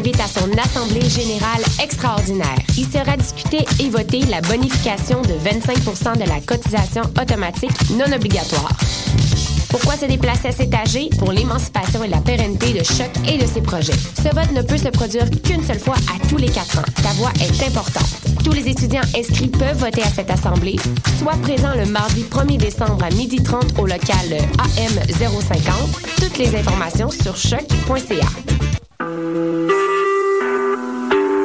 T'invite à son assemblée générale extraordinaire. Il sera discuté et voté la bonification de 25% de la cotisation automatique non obligatoire. Pourquoi se déplacer à cet âgé? Pour l'émancipation et la pérennité de Choc et de ses projets. Ce vote ne peut se produire qu'une seule fois à tous les quatre ans. Ta voix est importante. Tous les étudiants inscrits peuvent voter à cette assemblée. Sois présent le mardi 1er décembre à 12h30 au local AM 050. Toutes les informations sur choc.ca.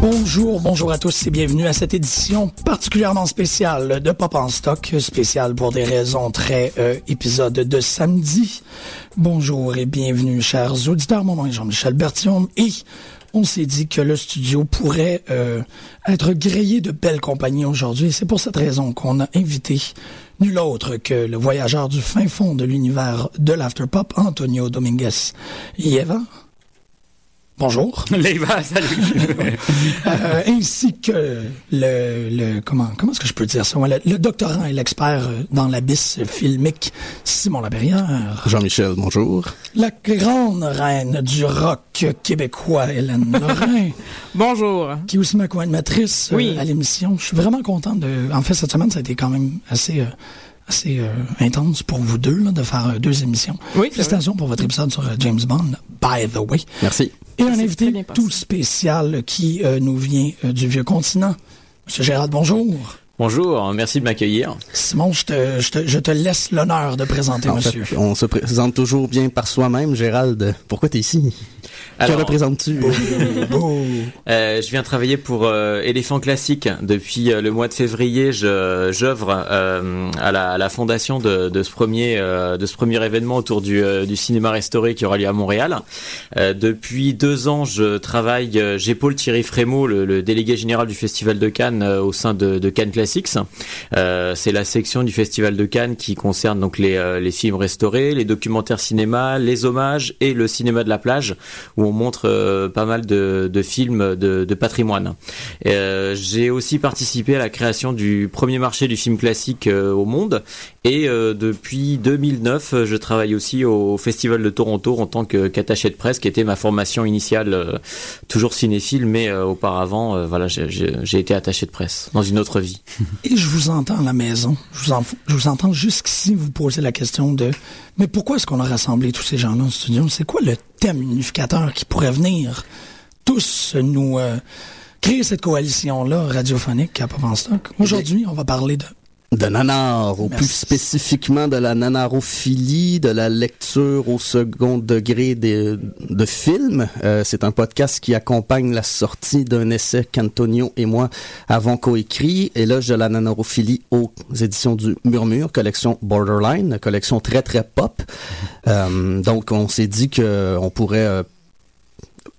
Bonjour, bonjour à tous et bienvenue à cette édition particulièrement spéciale de Pop en stock, spéciale pour des raisons très euh, épisode de samedi. Bonjour et bienvenue chers auditeurs, mon nom est Jean-Michel Bertium et on s'est dit que le studio pourrait euh, être grillé de belles compagnies aujourd'hui. C'est pour cette raison qu'on a invité nul autre que le voyageur du fin fond de l'univers de l'afterpop, Antonio Dominguez Yeva. Bonjour. Leva, salut. Euh, ainsi que le, le comment comment est-ce que je peux dire ça? Le, le doctorant et l'expert euh, dans l'abysse filmique Simon Laperrière. Jean-Michel, bonjour. La grande reine du rock québécois Hélène Lorrain. Bonjour. Qui est aussi ma co-animatrice euh, Oui. à l'émission. Je suis vraiment contente de. En fait, cette semaine, ça a été quand même assez. euh, assez euh, intense pour vous deux là, de faire euh, deux émissions. Oui, Félicitations pour votre épisode sur euh, James Bond, by the way. Merci. Et un invité tout spécial qui euh, nous vient euh, du vieux continent. Monsieur Gérald, bonjour. Bonjour, merci de m'accueillir. Simon, je te, je te, je te laisse l'honneur de présenter En monsieur. fait, on se présente toujours bien par soi-même. Gérald, pourquoi t'es ici? que Alors, représentes-tu? Beau. euh, je viens travailler pour euh, Éléphant Classique depuis euh, le mois de février. Je j'œuvre euh, à, la, à la fondation de, de ce premier euh, de ce premier événement autour du, euh, du cinéma restauré qui aura lieu à Montréal. Euh, depuis deux ans, je travaille. J'épaule Thierry Frémaux, le, le délégué général du Festival de Cannes euh, au sein de, de Cannes Euh, C'est la section du Festival de Cannes qui concerne donc les, euh, les films restaurés, les documentaires cinéma, les hommages et le cinéma de la plage où on montre euh, pas mal de, de films de, de patrimoine. Euh, J'ai aussi participé à la création du premier marché du film classique euh, au monde et euh, depuis 2009, euh, je travaille aussi au Festival de Toronto en tant qu'attaché de presse, qui était ma formation initiale, toujours cinéphile, mais auparavant, voilà, j'ai été attaché de presse dans une autre vie. Et je vous entends à la maison. Je vous, en- je vous entends jusqu'ici vous poser la question de mais pourquoi est-ce qu'on a rassemblé tous ces gens-là en studio? C'est quoi le thème unificateur qui pourrait venir tous nous euh, créer cette coalition-là radiophonique à Pop Stock? Aujourd'hui, on va parler de De nanar, ou Merci. plus spécifiquement de la nanarophilie, de la lecture au second degré des, de films. Euh, c'est un podcast qui accompagne la sortie d'un essai qu'Antonio et moi avons coécrit, éloge de la nanarophilie aux éditions du Murmure, collection Borderline, collection très très pop. Euh, donc on s'est dit que on pourrait euh,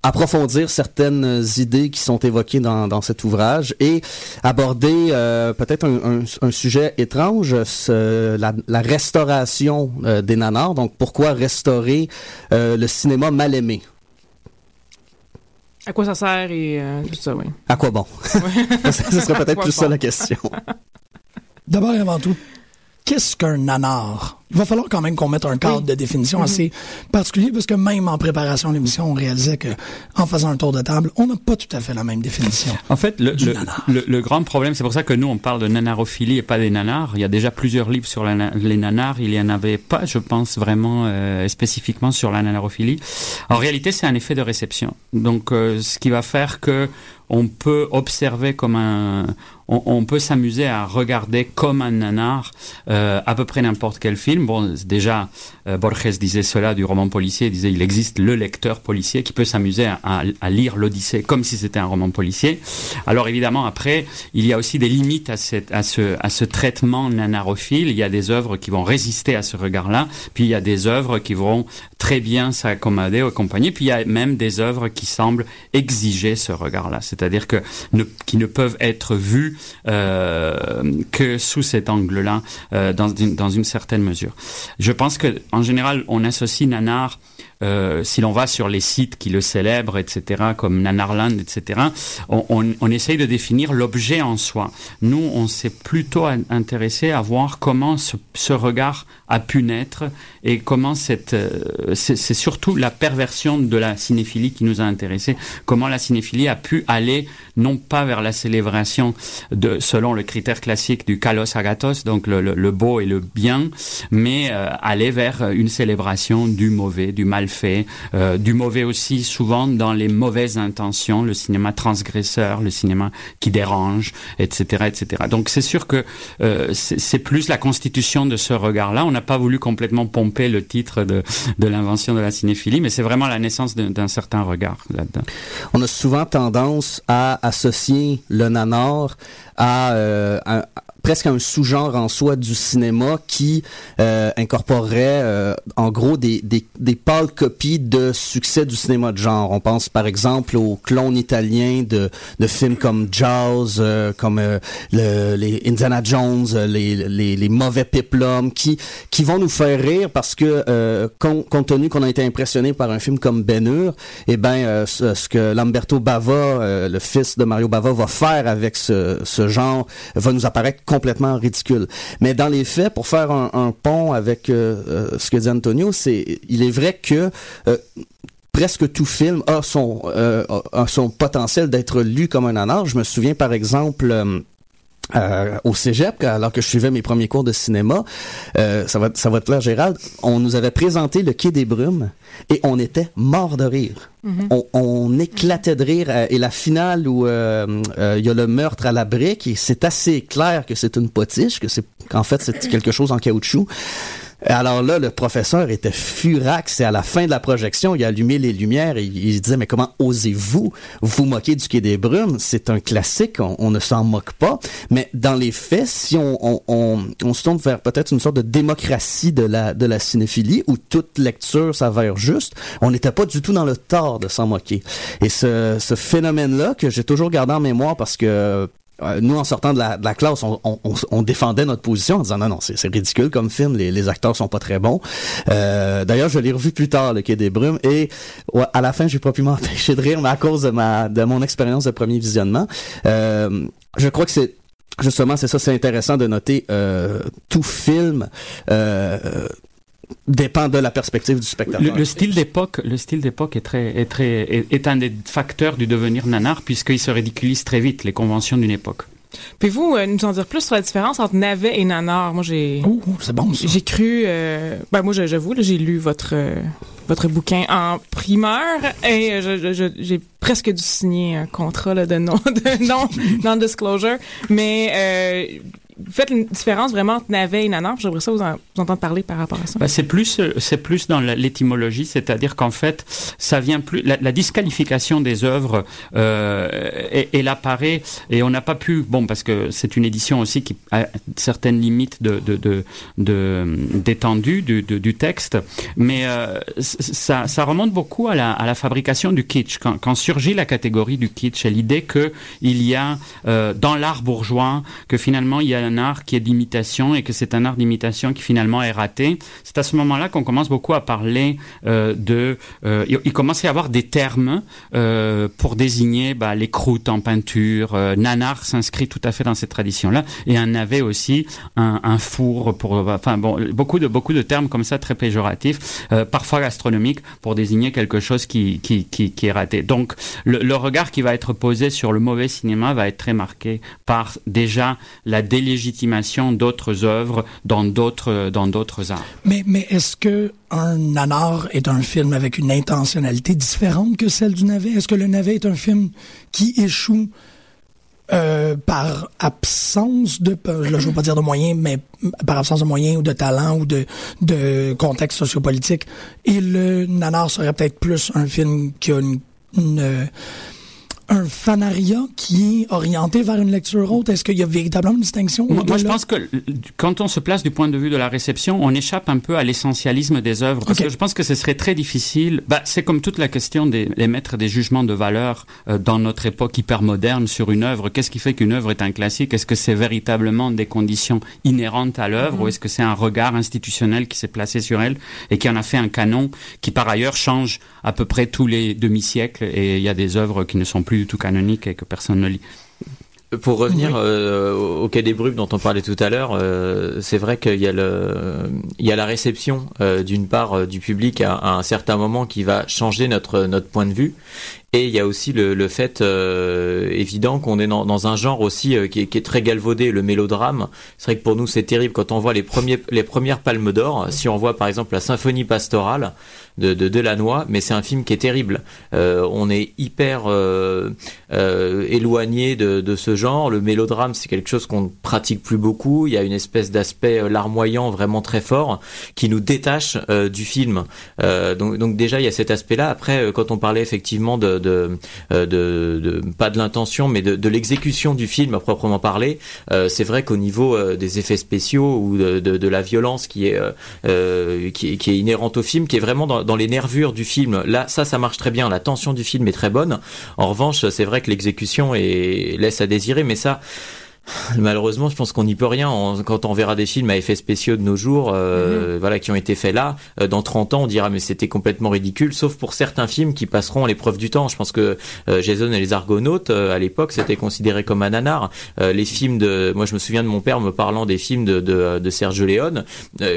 approfondir certaines idées qui sont évoquées dans, dans cet ouvrage et aborder euh, peut-être un, un- un sujet étrange, ce- la, la restauration euh, des nanars. Donc, pourquoi restaurer euh, le cinéma mal aimé? À quoi ça sert et euh, tout ça, oui. À quoi bon? Ce serait peut-être plus ça la question. D'abord et avant tout, qu'est-ce qu'un nanar? Il va falloir quand même qu'on mette un cadre Oui. de définition assez particulier parce que même en préparation de l'émission, on réalisait que en faisant un tour de table, on n'a pas tout à fait la même définition. En fait, le, Du le, nanar. le- le grand problème, c'est pour ça que nous, on parle de nanarophilie et pas des nanars. Il y a déjà plusieurs livres sur la les nanars. Il y en avait pas, je pense, vraiment euh, spécifiquement sur la nanarophilie. En réalité, c'est un effet de réception. Donc, euh, ce qui va faire que on peut observer comme un... on, peut s'amuser à regarder comme un nanar euh, à peu près n'importe quel film. Bon, déjà, euh, Borges disait cela du roman policier, il disait il existe le lecteur policier qui peut s'amuser à, à, lire l'Odyssée comme si c'était un roman policier. Alors évidemment, après, il y a aussi des limites à, cette, à, ce, à ce traitement nanarophile. Il y a des œuvres qui vont résister à ce regard-là, puis il y a des œuvres qui vont très bien s'accommoder aux compagnies, puis il y a même des œuvres qui semblent exiger ce regard-là, c'est-à-dire que ne, qui ne peuvent être vues que sous cet angle-là, euh, dans, dans une certaine mesure. Je pense que en général, on associe nanar euh, si l'on va sur les sites qui le célèbrent, etc., comme Nanarland, etc., on, on, on essaye de définir l'objet en soi. Nous, on s'est plutôt intéressé à voir comment ce, ce, regard a pu naître et comment cette, euh, c'est surtout la perversion de la cinéphilie qui nous a intéressés. Comment la cinéphilie a pu aller non pas vers la célébration de, selon le critère classique du kalos agathos, donc le, le, le beau et le bien, mais euh, aller vers une célébration du mauvais, du mal fait, euh, du mauvais aussi souvent dans les mauvaises intentions, le cinéma transgresseur, le cinéma qui dérange, etc., etc. Donc c'est sûr que euh, c'est plus la constitution de ce regard-là. On n'a pas voulu complètement pomper le titre de, de l'invention de la cinéphilie, mais c'est vraiment la naissance d'un certain regard là-dedans. On a souvent tendance à associer le nanar à, euh, à presque un sous-genre en soi du cinéma qui euh, incorporerait euh, en gros des, des, des pâles copies de succès du cinéma de genre. On pense par exemple aux clones italiens de, de films comme Jaws, euh, comme euh, le, les Indiana Jones, les, les, les mauvais peplums, qui, qui vont nous faire rire parce que euh, compte, tenu qu'on a été impressionné par un film comme Ben Hur, eh ben ce, que Lamberto Bava, le fils de Mario Bava, va faire avec ce, ce genre va nous apparaître ridicule. Mais dans les faits, pour faire un, pont avec euh, euh, ce que dit Antonio, c'est il est vrai que euh, presque tout film a son, son potentiel d'être lu comme un anard. Je me souviens par exemple euh, au cégep, alors que je suivais mes premiers cours de cinéma, euh, ça va, ça va te plaire, Gérald. On nous avait présenté le Quai des Brumes et on était mort de rire. Mm -hmm. on, on, éclatait de rire. Euh, et la finale où euh, il y a le meurtre à la brique, et c'est assez clair que c'est une potiche, que c'est qu'en fait c'est quelque chose en caoutchouc. Alors là, le professeur était furax et à la fin de la projection, il a les lumières et il disait, mais comment osez-vous vous moquer du Quai des Brumes? C'est un classique, on, on ne s'en moque pas. Mais dans les faits, si on, on, on, on se tourne vers peut-être une sorte de démocratie de la, de la cinéphilie où toute lecture s'avère juste, on n'était pas du tout dans le tort de s'en moquer. Et ce, ce phénomène-là que j'ai toujours gardé en mémoire parce que euh, nous, en sortant de la, de la classe, on, on, on, défendait notre position en disant non, non, c'est ridicule comme film, les, les, acteurs sont pas très bons. Euh, D'ailleurs, je l'ai revu plus tard, le Quai des Brumes, et ouais, à la fin, j'ai pu m'empêcher de rire, mais à cause de ma de mon expérience de premier visionnement, euh, je crois que c'est justement c'est ça, c'est intéressant de noter euh, tout film. Euh, dépend de la perspective du spectateur. Le, le style d'époque, le style d'époque est très, est très, est, est, un des facteurs du devenir nanar puisqu'il se ridiculise très vite les conventions d'une époque. Pouvez-vous euh, nous en dire plus sur la différence entre navet et nanar? Moi, j'ai. Oh, c'est bon ça. J'ai cru. Euh, ben moi, j'avoue, j'ai lu votre euh, votre bouquin en primeur et j'ai presque dû signer un contrat là, de non de non non disclosure, mais euh, faites une différence vraiment entre navet et nanar. J'aimerais ça vous, en, entendre parler par rapport à ça. Ben, c'est plus, c'est plus dans l'étymologie, c'est-à-dire qu'en fait, ça vient plus. La, disqualification des œuvres, euh, elle apparaît et on n'a pas pu. Bon, parce que c'est une édition aussi qui a certaines limites de d'étendue de, de, du, texte, mais euh, ça, remonte beaucoup à la, à la fabrication du kitsch. Quand, quand surgit la catégorie du kitsch, et l'idée que il y a euh, dans l'art bourgeois que finalement il y a un art qui est d'imitation et que c'est un art d'imitation qui finalement est raté. C'est à ce moment-là qu'on commence beaucoup à parler euh, de... Euh, il, commence à y avoir des termes euh, pour désigner bah, les croûtes en peinture. Nanar s'inscrit tout à fait dans cette tradition-là. Et un navet aussi, un, four pour... Enfin bon, beaucoup de, beaucoup de termes comme ça très péjoratifs, parfois gastronomiques, pour désigner quelque chose qui, est raté. Donc le, regard qui va être posé sur le mauvais cinéma va être très marqué par déjà la délégitimation légitimation d'autres œuvres dans d'autres dans d'autres arts. Mais mais est-ce que un nanar est un film avec une intentionnalité différente que celle du navet? Est-ce que le navet est un film qui échoue euh, par absence de, là, je veux pas dire de moyens, mais par absence de moyens ou de talent ou de, de contexte sociopolitique. Et le Nanar serait peut-être plus un film qui a une, une un fanaria qui est orienté vers une lecture haute? Est-ce qu'il y a véritablement une distinction? Moi, je pense que quand on se place du point de vue de la réception, on échappe un peu à l'essentialisme des œuvres. Parce que je pense que ce serait très difficile. Bah, c'est comme toute la question d'émettre des, des jugements de valeur euh, dans notre époque hyper moderne sur une œuvre. Qu'est-ce qui fait qu'une œuvre est un classique? Est-ce que c'est véritablement des conditions inhérentes à l'œuvre mm-hmm. ou est-ce que c'est un regard institutionnel qui s'est placé sur elle et qui en a fait un canon qui, par ailleurs, change à peu près tous les demi-siècles et il y a des œuvres qui ne sont plus du tout canonique et que personne ne lit. Pour revenir euh, au Quai des Brumes dont on parlait tout à l'heure, euh, c'est vrai qu'il y a le, il y a la réception euh, d'une part du public à, à, un certain moment qui va changer notre notre point de vue, et il y a aussi le, le fait euh, évident qu'on est dans, dans, un genre aussi euh, qui, est, qui, est, très galvaudé, le mélodrame. C'est vrai que pour nous c'est terrible quand on voit les premiers les premières palmes d'or. Si on voit par exemple la symphonie pastorale de, de mais c'est un film qui est terrible. Euh, on est hyper euh, euh, éloigné de, de, ce genre. Le mélodrame c'est quelque chose qu'on ne pratique plus beaucoup. Il y a une espèce d'aspect larmoyant vraiment très fort qui nous détache du film. donc, donc déjà il y a cet aspect-là. Après quand on parlait effectivement de de, de, pas de l'intention, mais de, l'exécution du film à proprement parler. C'est vrai qu'au niveau des effets spéciaux ou de, la violence qui est, qui, qui, est inhérente au film, qui est vraiment dans, dans, les nervures du film, là, ça, ça marche très bien. La tension du film est très bonne. En revanche, c'est vrai que l'exécution est, laisse à désirer, mais ça, Malheureusement, je pense qu'on n'y peut rien. quand on verra des films à effets spéciaux de nos jours, euh, mhm. voilà, qui ont été faits là, euh, dans 30 ans, on dira mais c'était complètement ridicule, sauf pour certains films qui passeront à l'épreuve du temps. Je pense que euh, Jason et les Argonautes, à l'époque, c'était considéré comme un nanar. les films de, moi je me souviens de mon père me parlant des films de, de, de Sergio Leone,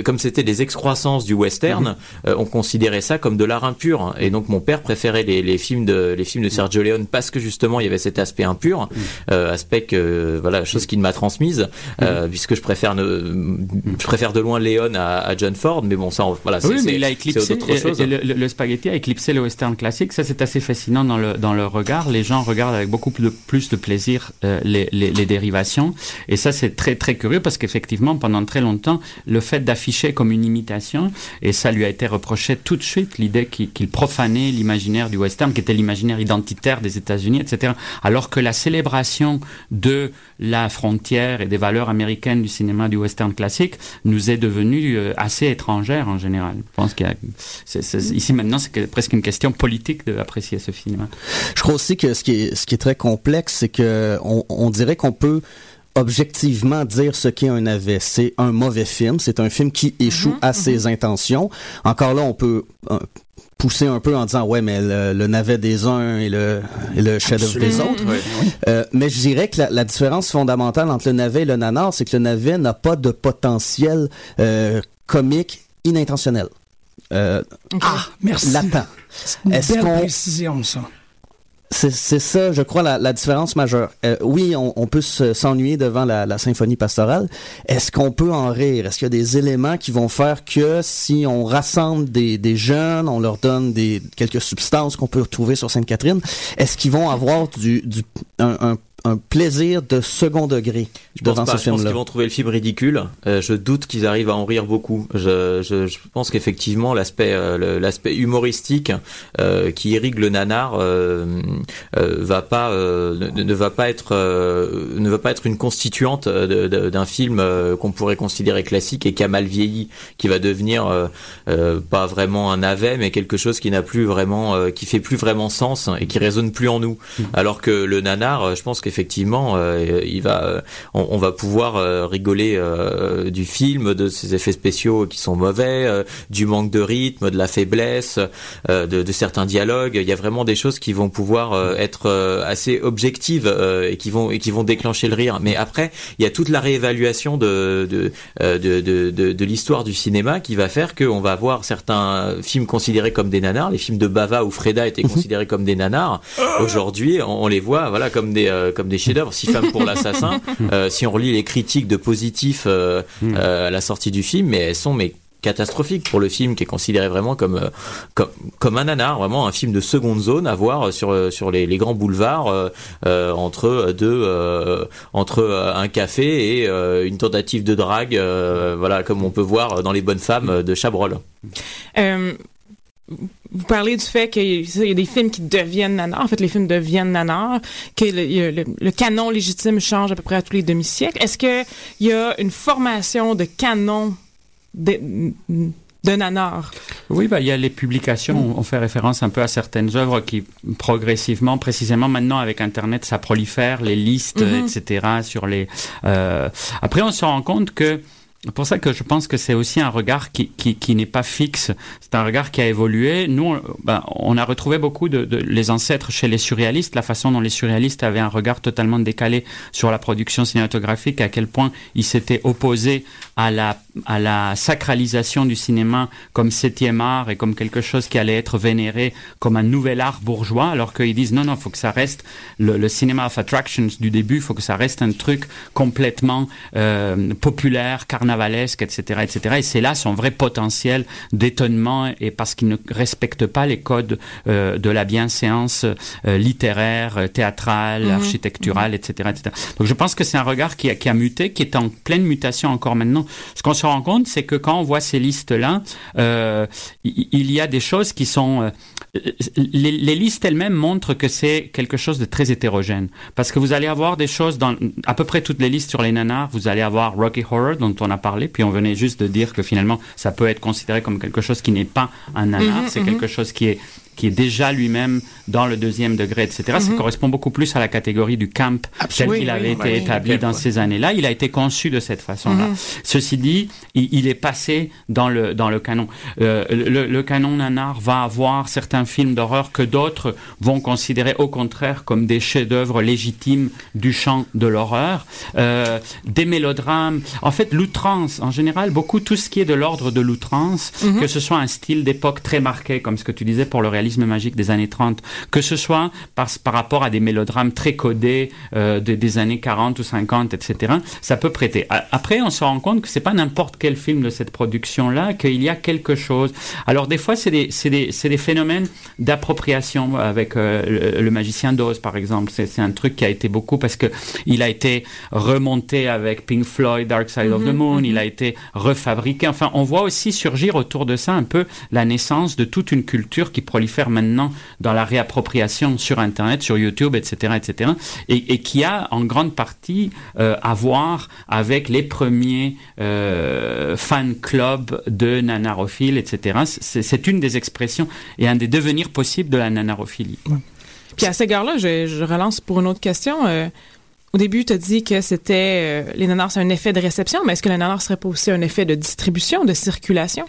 comme c'était des excroissances du western, mhm. on considérait ça comme de l'art impur. Et donc mon père préférait les, les, films de les films de Sergio Leone parce que justement il y avait cet aspect impur, mhm. aspect que voilà chose qu'il m'a transmise, euh, puisque je préfère ne, je préfère de loin Léon à, à, John Ford, mais bon, ça, voilà, oui, mais il a éclipsé, le, le, spaghetti a éclipsé le western classique. Ça, c'est assez fascinant dans le dans le regard. Les gens regardent avec beaucoup plus de, plus de plaisir euh, les, les, les, dérivations, et ça, c'est très très curieux parce qu'effectivement, pendant très longtemps, le fait d'afficher comme une imitation, et ça lui a été reproché tout de suite l'idée qu'il profanait l'imaginaire du western, qui était l'imaginaire identitaire des États-Unis, etc. Alors que la célébration de la frontière et des valeurs américaines du cinéma du western classique nous est devenue euh, assez étrangère en général. Je pense qu'il ici maintenant c'est presque une question politique d'apprécier ce film. Je crois aussi que ce qui est, ce qui est très complexe, c'est que on, on dirait qu'on peut objectivement dire ce qu'est un navet. C'est un mauvais film. C'est un film qui échoue mm-hmm, à ses mm-hmm. intentions. Encore là, on peut euh, pousser un peu en disant ouais mais le, navet des uns et le, le chef-d'œuvre des autres. Euh, mais je dirais que la, différence fondamentale entre le navet et le nanar, c'est que le navet n'a pas de potentiel euh, comique inintentionnel. Euh, ah, merci. Latent. Est-ce qu'on précision ça c'est ça, je crois, la, la différence majeure. Euh, oui, on, on peut s'ennuyer devant la, la, symphonie pastorale. Est-ce qu'on peut en rire? Est-ce qu'il y a des éléments qui vont faire que si on rassemble des, des jeunes, on leur donne des quelques substances qu'on peut retrouver sur Sainte-Catherine, est-ce qu'ils vont avoir du, du un, un un plaisir de second degré je devant pense ce film-là. Je pense qu'ils vont trouver le film ridicule. Euh, je doute qu'ils arrivent à en rire beaucoup. Je, je, je pense qu'effectivement l'aspect euh, l'aspect humoristique euh, qui irrigue le nanar va pas ne, ne, va pas être ne va pas être une constituante d'un film qu'on pourrait considérer classique et qui a mal vieilli, qui va devenir pas vraiment un navet mais quelque chose qui n'a plus vraiment qui fait plus vraiment sens et qui résonne plus en nous. Mmh. Alors que le nanar, je pense que effectivement, euh, il va, euh, on, va pouvoir euh, rigoler du film, de ses effets spéciaux qui sont mauvais, du manque de rythme, de la faiblesse, de, de, certains dialogues. Il y a vraiment des choses qui vont pouvoir être assez objectives et qui vont et qui vont déclencher le rire. Mais après, il y a toute la réévaluation de de de, de, de, de l'histoire du cinéma qui va faire qu'on va voir certains films considérés comme des nanars. Les films de Bava ou Freda étaient mhm. considérés comme des nanars. Aujourd'hui, on, on, les voit voilà comme des comme des chefs-d'œuvre. Six femmes pour l'assassin. Euh, si on relit les critiques de positifs euh, hmm. euh, à la sortie du film, mais elles sont mais catastrophique pour le film qui est considéré vraiment comme euh, comme, comme un nanar, vraiment un film de seconde zone à voir sur sur les, les grands boulevards euh, entre deux entre un café et une tentative de drague, voilà comme on peut voir dans les bonnes femmes de Chabrol. Vous parlez du fait qu'il y a des films qui deviennent nanars. En fait, les films deviennent nanars, que le, le, canon légitime change à peu près à tous les demi-siècles. Est-ce qu'il y a une formation de canon de, de nanar. Oui, bah, il y a les publications. On fait référence un peu à certaines œuvres qui, progressivement, précisément maintenant avec Internet, ça prolifère, les listes, mm-hmm. etc. Sur les. Euh... Après, on se rend compte que c'est pour ça que je pense que c'est aussi un regard qui, qui, qui n'est pas fixe. C'est un regard qui a évolué. Nous, on, ben, on a retrouvé beaucoup de, de, les ancêtres chez les surréalistes, la façon dont les surréalistes avaient un regard totalement décalé sur la production cinématographique, à quel point ils s'étaient opposés à la, à la sacralisation du cinéma comme septième art et comme quelque chose qui allait être vénéré comme un nouvel art bourgeois, alors qu'ils disent non, non, faut que ça reste le, le cinéma of attractions du début, faut que ça reste un truc complètement euh, populaire, carnaval carnavalesque, etc., etc. Et c'est là son vrai potentiel d'étonnement et parce qu'il ne respecte pas les codes euh, de la bienséance euh, littéraire, théâtrale, mhm. architecturale, etc., etc. Donc je pense que c'est un regard qui a, qui a muté, qui est en pleine mutation encore maintenant. Ce qu'on se rend compte, c'est que quand on voit ces listes-là, euh, il y a des choses qui sont... Euh, les, les listes elles-mêmes montrent que c'est quelque chose de très hétérogène. Parce que vous allez avoir des choses dans à peu près toutes les listes sur les nanars, vous allez avoir Rocky Horror, dont on a parlé, puis on venait juste de dire que finalement, ça peut être considéré comme quelque chose qui n'est pas un nanar, mhm, c'est quelque chose qui est qui est déjà lui-même dans le deuxième degré, etc. Ça mhm. correspond beaucoup plus à la catégorie du camp tel qu'il avait été établi dans ces années-là. Il a été conçu de cette façon-là. Mhm. Ceci dit, il, est passé dans le dans le canon. Euh, le, le, canon nanar va avoir certains films d'horreur que d'autres vont considérer au contraire comme des chefs-d'œuvre légitimes du champ de l'horreur. Euh, des mélodrames. En fait, l'outrance, en général, beaucoup tout ce qui est de l'ordre de l'outrance, mhm. que ce soit un style d'époque très marqué, comme ce que tu disais pour le réalisme magique des années 30, que ce soit par, par rapport à des mélodrames très codés euh, des années 40 ou 50, etc. Ça peut prêter. Après, on se rend compte que c'est pas n'importe quel film de cette production-là, qu'il y a quelque chose. Alors des fois, c'est des, des, des, phénomènes d'appropriation avec euh, le, magicien d'Oz, par exemple. C'est un truc qui a été beaucoup parce que il a été remonté avec Pink Floyd, Dark Side of the mhm, Moon. Il mhm. a été refabriqué. Enfin, on voit aussi surgir autour de ça un peu la naissance de toute une culture qui prolifère faire maintenant dans la réappropriation sur Internet, sur YouTube, etc., etc., et, qui a en grande partie euh, à voir avec les premiers euh, fan clubs de nanarophiles, etc. C'est une des expressions et un des devenirs possibles de la nanarophilie. Puis à cet égard-là, je, relance pour une autre question. Euh, au début, tu as dit que c'était les nanars, c'est un effet de réception, mais est-ce que le nanar serait pas aussi un effet de distribution, de circulation?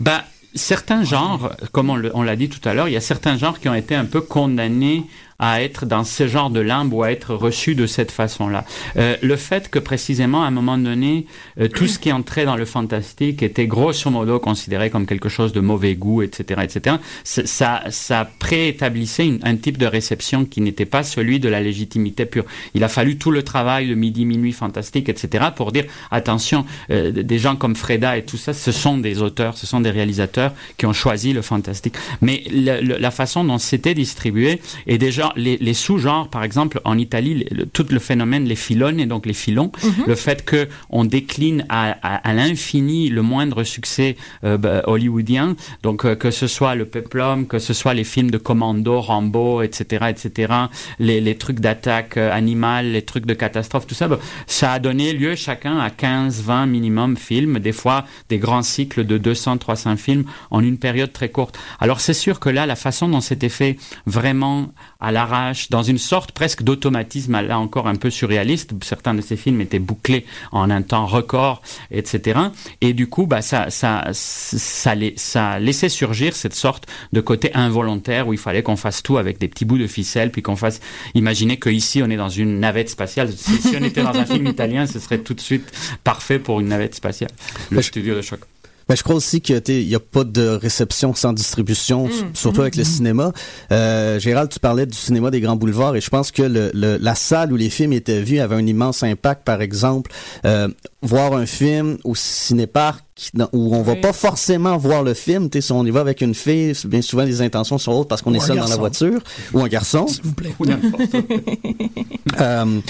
Ben, certains genres, comme on l'a dit tout à l'heure, il y a certains genres qui ont été un peu condamnés à être dans ce genre de limbe ou à être reçu de cette façon-là. Euh, le fait que précisément à un moment donné, euh, tout ce qui entrait dans le fantastique était grosso modo considéré comme quelque chose de mauvais goût, etc., etc. Ça, ça préétablissait un type de réception qui n'était pas celui de la légitimité pure. Il a fallu tout le travail de midi, minuit, fantastique, etc. pour dire attention, euh, des gens comme Freda et tout ça, ce sont des auteurs, ce sont des réalisateurs qui ont choisi le fantastique. Mais la façon dont c'était distribué est déjà les, sous-genres, par exemple, en Italie, tout le phénomène, les filons et donc les filons, mhm. le fait que on décline à, l'infini le moindre succès euh, bah, hollywoodien, donc euh, que ce soit le peplum, que ce soit les films de commando, Rambo, etc., etc., les, trucs d'attaque euh, animale, les trucs de catastrophe, tout ça, bah, ça a donné lieu chacun à 15, 20 minimum films, des fois des grands cycles de 200, 300 films en une période très courte. Alors c'est sûr que là, la façon dont c'était fait vraiment à l'arrache, dans une sorte presque d'automatisme, là encore un peu surréaliste. Certains de ces films étaient bouclés en un temps record, etc. Et du coup, bah, ça, ça, ça, ça laissait surgir cette sorte de côté involontaire où il fallait qu'on fasse tout avec des petits bouts de ficelle, puis qu'on fasse. Imaginez qu'ici, on est dans une navette spatiale. Si, si on était dans un film italien, ce serait tout de suite parfait pour une navette spatiale. Le studio de choc. Ben, je crois aussi qu'il n'y a pas de réception sans distribution, mm. surtout avec le mm. cinéma. Euh, Gérald, tu parlais du cinéma des grands boulevards et je pense que le, la salle où les films étaient vus avait un immense impact. Par exemple, euh, voir un film au cinéparc dans- où on va Oui. pas forcément voir le film. Tu sais, si on y va avec une fille, bien souvent les intentions sont autres parce qu'on est seul dans la voiture ou un garçon. S'il vous plaît. Euh,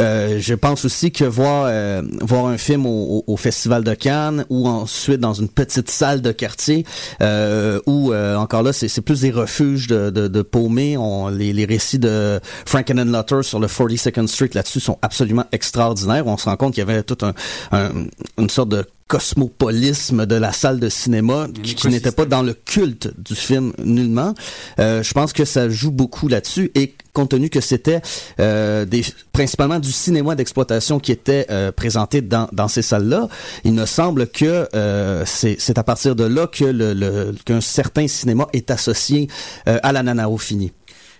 euh, je pense aussi que voir euh, voir un film au, Festival de Cannes ou ensuite dans une petite salle de quartier euh, où euh, encore là c'est c'est plus des refuges de, de, de paumés. On, les, les récits de Frankenenlotter sur le 42nd Street là-dessus sont absolument extraordinaires. On se rend compte qu'il y avait toute un, un- une sorte de cosmopolisme de la salle de cinéma qui, qui n'était pas dans le culte du film nullement. Euh, je pense que ça joue beaucoup là-dessus et compte tenu que c'était euh, des principalement du cinéma d'exploitation qui était euh, présenté dans, dans ces salles-là, il me semble que euh, c'est à partir de là que le, le- qu'un certain cinéma est associé euh, à la nanarofini.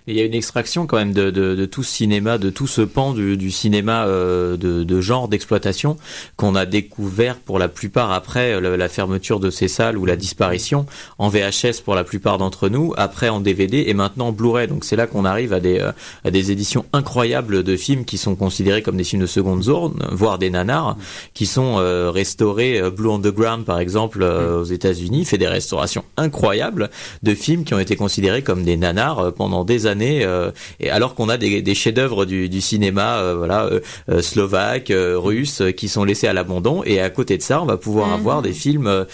Et Il y a une extraction quand même de, de, de tout ce cinéma, de tout ce pan du, du cinéma euh, de, de genre d'exploitation qu'on a découvert pour la plupart après euh, la, la fermeture de ces salles ou la disparition en VHS pour la plupart d'entre nous, après en DVD et maintenant en Blu-ray. Donc c'est là qu'on arrive à des, euh, à des éditions incroyables de films qui sont considérés comme des films de seconde zone, voire des nanars, qui sont euh, restaurés. Blue Underground par exemple euh, aux États-Unis fait des restaurations incroyables de films qui ont été considérés comme des nanars pendant des années, euh, et alors qu'on a des, des chefs-d'œuvre du, du cinéma, euh, voilà, euh, slovaque, euh, russe, qui sont laissés à l'abandon. Et à côté de ça, on va pouvoir avoir des films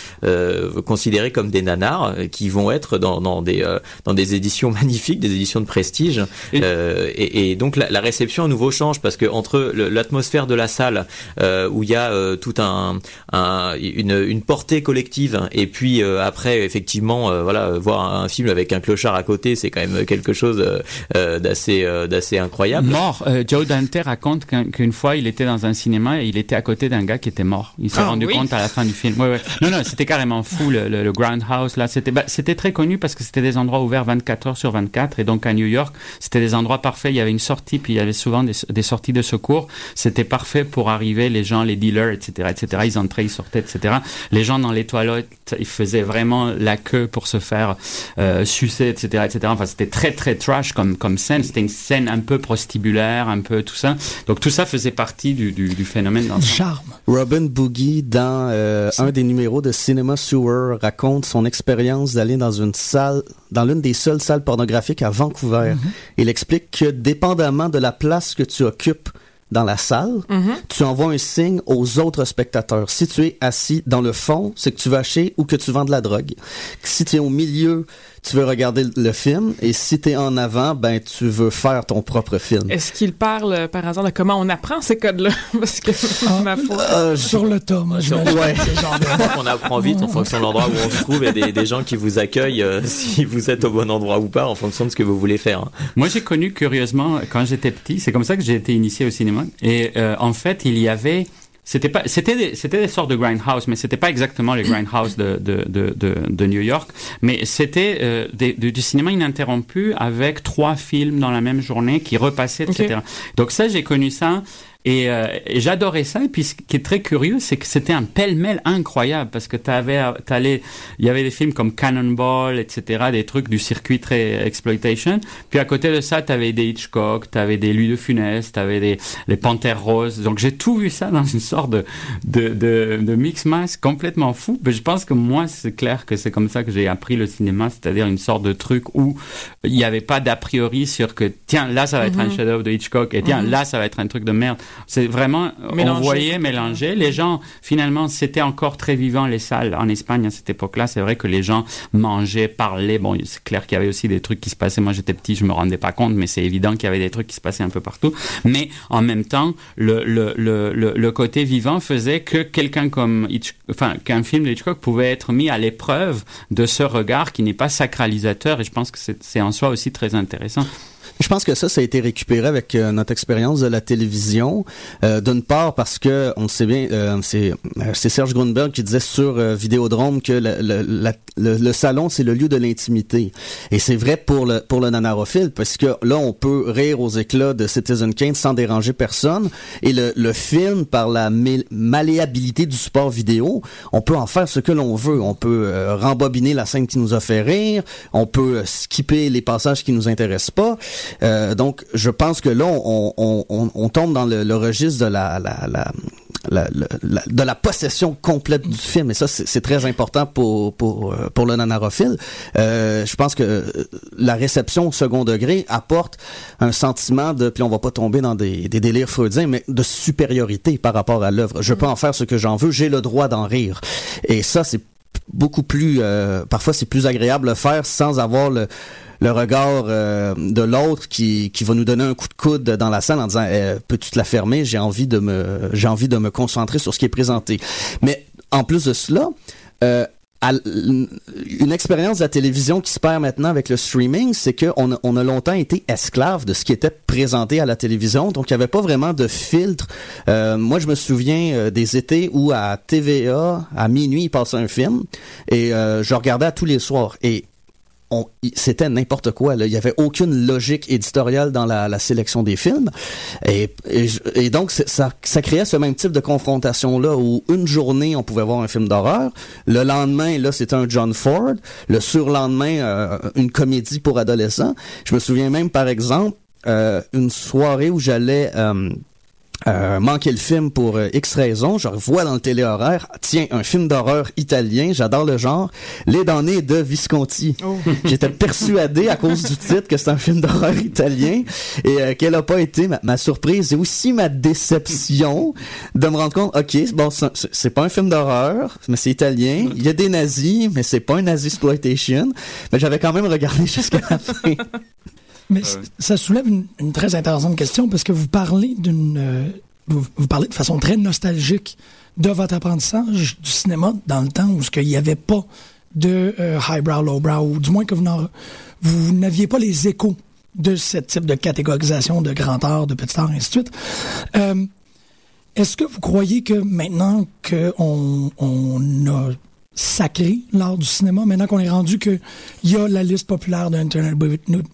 considérés comme des nanars, qui vont être dans, dans des euh, dans des éditions magnifiques, des éditions de prestige. Et- Euh, et, et donc la, la réception à nouveau change parce que entre l'atmosphère de la salle euh, où il y a euh, tout un, un- une, une portée collective et puis euh, après effectivement euh, voilà voir un film avec un clochard à côté c'est quand même quelque chose d'assez euh, d'assez incroyable. Mort. Euh, Joe Dante raconte qu'un- qu'une fois, il était dans un cinéma et il était à côté d'un gars qui était mort. Il s'est Ah, rendu oui? compte à la fin du film. Ouais, ouais. Non, non, c'était carrément fou, le, le, le Groundhouse, là. C'était, bah, c'était très connu parce que c'était des endroits ouverts 24 heures sur 24. Et donc, à New York, c'était des endroits parfaits. Il y avait une sortie, puis il y avait souvent des, des sorties de secours. C'était parfait pour arriver, les gens, les dealers, etc., etc. Ils entraient, ils sortaient, etc. Les gens dans les toilettes, ils faisaient vraiment la queue pour se faire euh, sucer, etc., etc. Enfin, c'était très, très trash comme, comme scène. C'était une scène un peu prostibulaire, un peu tout ça. Donc, tout ça faisait partie du, du, du phénomène dans charme. Robin Boogie, dans euh, un des numéros de Cinema Sewer, raconte son expérience d'aller dans une salle, dans l'une des seules salles pornographiques à Vancouver. Il explique que dépendamment de la place que tu occupes dans la salle, tu envoies un signe aux autres spectateurs. Si tu es assis dans le fond, c'est que tu vas acheter ou que tu vends de la drogue. Si tu es au milieu, tu veux regarder le film. Et si tu es en avant, ben tu veux faire ton propre film. Est-ce qu'il parle euh, par hasard de comment on apprend ces codes-là? Parce que, ma foi. Euh, Sur le tas, moi, j'imagine. Ouais. ce genre de- Je crois qu'on apprend vite en fonction de l'endroit où on se trouve et des, des gens qui vous accueillent euh, si vous êtes au bon endroit ou pas en fonction de ce que vous voulez faire. hein. Moi, j'ai connu curieusement quand j'étais petit. C'est comme ça que j'ai été initié au cinéma. Et euh, en fait, il y avait c'était pas c'était des, c'était des sortes de grindhouse mais c'était pas exactement les grindhouse de de, de, de, de New York. Mais c'était euh, des- du, du cinéma ininterrompu avec trois films dans la même journée qui repassaient etc donc ça j'ai connu ça et, euh, et j'adorais ça. Et puis, ce qui est très curieux, c'est que c'était un pêle-mêle incroyable parce que t'avais, t'allais, il y avait des films comme Cannonball, etc., des trucs du circuit très exploitation. Puis à côté de ça, t'avais des Hitchcock, t'avais des Louis de Funès, t'avais des les Panthères Roses. Donc j'ai tout vu ça dans une sorte de de de, de mix mass complètement fou. Mais je pense que moi, c'est clair que c'est comme ça que j'ai appris le cinéma, c'est-à-dire une sorte de truc où il n'y avait pas d'a priori sur que tiens là ça va être un chef-d'œuvre de Hitchcock et tiens là ça va être un truc de merde. C'est vraiment on Mélanger. voyait mélanger. Les gens finalement c'était encore très vivant les salles en Espagne à cette époque-là. C'est vrai que les gens mangeaient, parlaient. Bon c'est clair qu'il y avait aussi des trucs qui se passaient. Moi j'étais petit, je me rendais pas compte, mais c'est évident qu'il y avait des trucs qui se passaient un peu partout. Mais en même temps le le le le, le côté vivant faisait que quelqu'un comme Hitch- enfin qu'un film de Hitchcock pouvait être mis à l'épreuve de ce regard qui n'est pas sacralisateur et je pense que c'est c'est en soi aussi très intéressant. Je pense que ça, ça a été récupéré avec euh, notre expérience de la télévision. Euh, D'une part parce que on sait bien, euh, c'est euh, Serge Grunberg qui disait sur euh, Vidéodrome que le, le, salon c'est le lieu de l'intimité. Et c'est vrai pour le pour le nanarophile parce que là on peut rire aux éclats de Citizen Kane sans déranger personne. Et le, le film par la malléabilité du support vidéo, on peut en faire ce que l'on veut. On peut rembobiner la scène qui nous a fait rire, on peut skipper les passages qui nous intéressent pas. Euh, donc, je pense que là, on, on, on, on tombe dans le, le registre de la, la, la, la, la, de la possession complète du film. Et ça, c'est très important pour pour pour le nanarophile. Euh, je pense que la réception au second degré apporte un sentiment de, puis on va pas tomber dans des, des délires freudiens, mais de supériorité par rapport à l'œuvre. Je peux en faire ce que j'en veux, j'ai le droit d'en rire. Et ça, c'est beaucoup plus, euh, parfois c'est plus agréable de le faire sans avoir le, le regard euh, de l'autre qui, qui va nous donner un coup de coude dans la salle en disant eh, peux-tu te la fermer? J'ai envie de me j'ai envie de me concentrer sur ce qui est présenté mais en plus de cela euh, une expérience de la télévision qui se perd maintenant avec le streaming, c'est qu'on a, on a longtemps été esclave de ce qui était présenté à la télévision, donc il n'y avait pas vraiment de filtre. Euh, moi, je me souviens euh, des étés où à TVA, à minuit, il passait un film, et euh, je regardais à tous les soirs. Et c'était n'importe quoi. Là. Il y avait aucune logique éditoriale dans la, sélection des films. Et, et, donc, ça, ça créait ce même type de confrontation-là où une journée, on pouvait voir un film d'horreur. Le lendemain, là, c'était un John Ford. Le surlendemain, euh, une comédie pour adolescents. Je me souviens même, par exemple, euh, une soirée où j'allais... Euh, euh, manquer le film pour euh, X raisons, je revois dans le téléhoraire, tiens, un film d'horreur italien, j'adore le genre, Les damnés de Visconti. Oh. J'étais persuadé à cause du titre que c'est un film d'horreur italien et euh, quelle a pas été ma, surprise et aussi ma déception de me rendre compte, ok, bon, c'est pas un film d'horreur, mais c'est italien, il y a des nazis, mais c'est pas un nazi exploitation, mais j'avais quand même regardé jusqu'à la fin. Mais ça soulève une, très intéressante question parce que vous parlez d'une. Euh, vous, parlez de façon très nostalgique de votre apprentissage du cinéma dans le temps où il n'y avait pas de euh, highbrow, lowbrow, ou du moins que vous, vous n'aviez pas les échos de ce type de catégorisation de grand art, de petit art, et ainsi de suite. Euh, est-ce que vous croyez que maintenant qu'on on a sacré l'art du cinéma, maintenant qu'on est rendu qu'il y a la liste populaire d'Internet Internet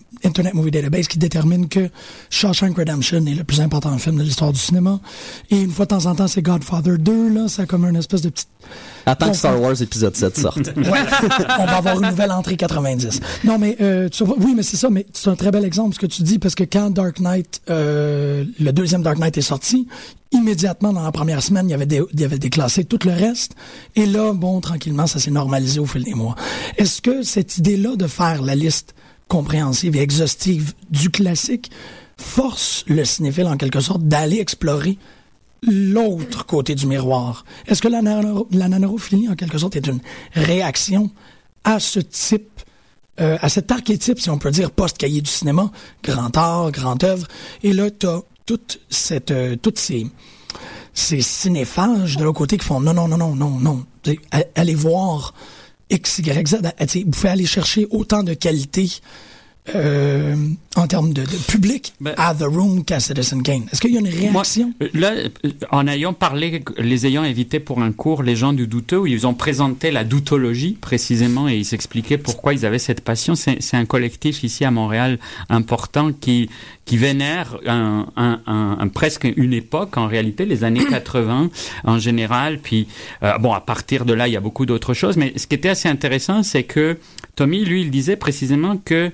Movie Database qui détermine que Shawshank Redemption est le plus important film de l'histoire du cinéma. Et une fois de temps en temps, c'est Godfather 2, là, c'est comme une espèce de petite... Attends que Star Wars épisode 7 sorte. ouais, on va avoir une nouvelle entrée 90. Non, mais euh, oui, mais c'est ça, mais c'est un très bel exemple ce que tu dis, parce que quand Dark Knight, euh, le deuxième Dark Knight est sorti, immédiatement dans la première semaine, il y avait, il y avait déclassé tout le reste. Et là, bon, tranquillement, ça s'est normalisé au fil des mois. Est-ce que cette idée-là de faire la liste compréhensive et exhaustive du classique force le cinéphile en quelque sorte d'aller explorer l'autre côté du miroir. Est-ce que la, la nanorophilie en quelque sorte est une réaction à ce type, euh, à cet archétype, si on peut dire, post-cahier du cinéma, grand art, grande œuvre, et là, tu as toute cette, euh, toutes ces, ces cinéphages de l'autre côté qui font non, non, non, non, non, non, allez voir X, Y, Z. Vous pouvez aller chercher autant de qualité euh, en termes de, public ben, à The Room qu'à Citizen Kane. Est-ce qu'il y a une réaction? Euh, là, euh, en ayant parlé, les ayant invités pour un cours, les gens du douteux, où ils ont présenté la doutologie précisément et ils s'expliquaient pourquoi ils avaient cette passion. C'est un collectif ici à Montréal important qui, qui vénère un, un, un, presque une époque en réalité, les années 80 en général. Puis, bon, à partir de là, il y a beaucoup d'autres choses. Mais ce qui était assez intéressant, c'est que Tommy, lui, il disait précisément que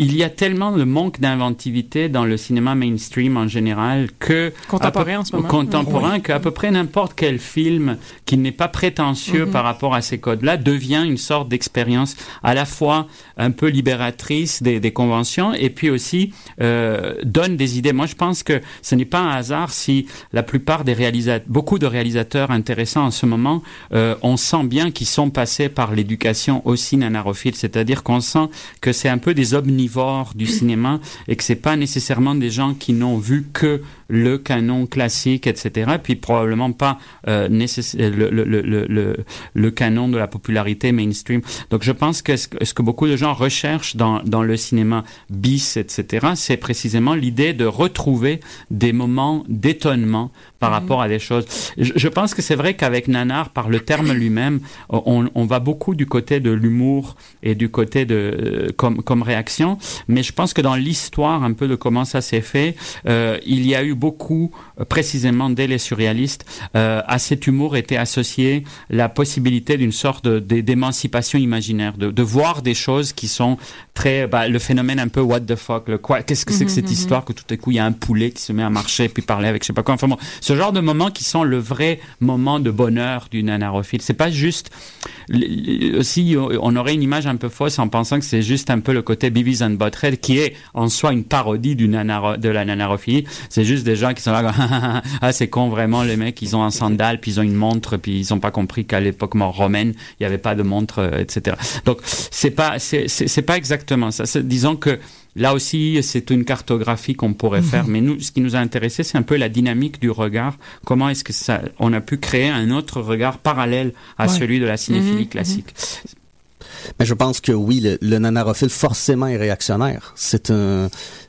il y a tellement de manque d'inventivité dans le cinéma mainstream en général que contemporain en ce moment. contemporain qu'à peu près n'importe quel film qui n'est pas prétentieux mhm. par rapport à ces codes-là devient une sorte d'expérience à la fois un peu libératrice des, des conventions et puis aussi euh, donne des idées. Moi, je pense que ce n'est pas un hasard si la plupart des réalisateurs, beaucoup de réalisateurs intéressants en ce moment, euh, on sent bien qu'ils sont passés par l'éducation aussi nanarophile, c'est-à-dire qu'on sent que c'est un peu des omnivores du cinéma et que c'est pas nécessairement des gens qui n'ont vu que le canon classique, etc. Puis probablement pas euh, le, le, le, le, canon de la popularité mainstream. Donc je pense que ce, que beaucoup de gens recherchent dans, dans le cinéma bis, etc., c'est précisément l'idée de retrouver des moments d'étonnement par mhm. rapport à des choses. Je, pense que c'est vrai qu'avec Nanar, par le terme lui-même, on, on, va beaucoup du côté de l'humour et du côté de comme, comme réaction, mais je pense que dans l'histoire un peu de comment ça s'est fait, euh, il y a eu beaucoup, euh, précisément dès les surréalistes, euh, à cet humour était associé la possibilité d'une sorte d'émancipation imaginaire, de, de, voir des choses qui sont très, bah, le phénomène un peu what the fuck, le quoi, qu'est-ce que c'est que cette mhm, mhm. histoire que tout à coup il y a un poulet qui se met à marcher puis parler avec je sais pas quoi. Enfin bon, ce genre de moments qui sont le vrai moment de bonheur d'une anarophile. C'est pas juste aussi on aurait une image un peu fausse en pensant que c'est juste un peu le côté Beavis and Butthead qui est en soi une parodie du de la nanarophilie. C'est juste des gens qui sont là, ah c'est con vraiment les mecs, ils ont un sandal puis ils ont une montre puis ils ont pas compris qu'à l'époque romaine il y avait pas de montre, euh, etc. Donc c'est pas c'est pas exactement ça. Disons que Là aussi, c'est une cartographie qu'on pourrait faire, mhm. mais nous, ce qui nous a intéressé, c'est un peu la dynamique du regard. Comment est-ce que ça, on a pu créer un autre regard parallèle à celui de la cinéphilie mhm. classique? Mais je pense que oui, le, le nanarophile forcément est réactionnaire. C'est un,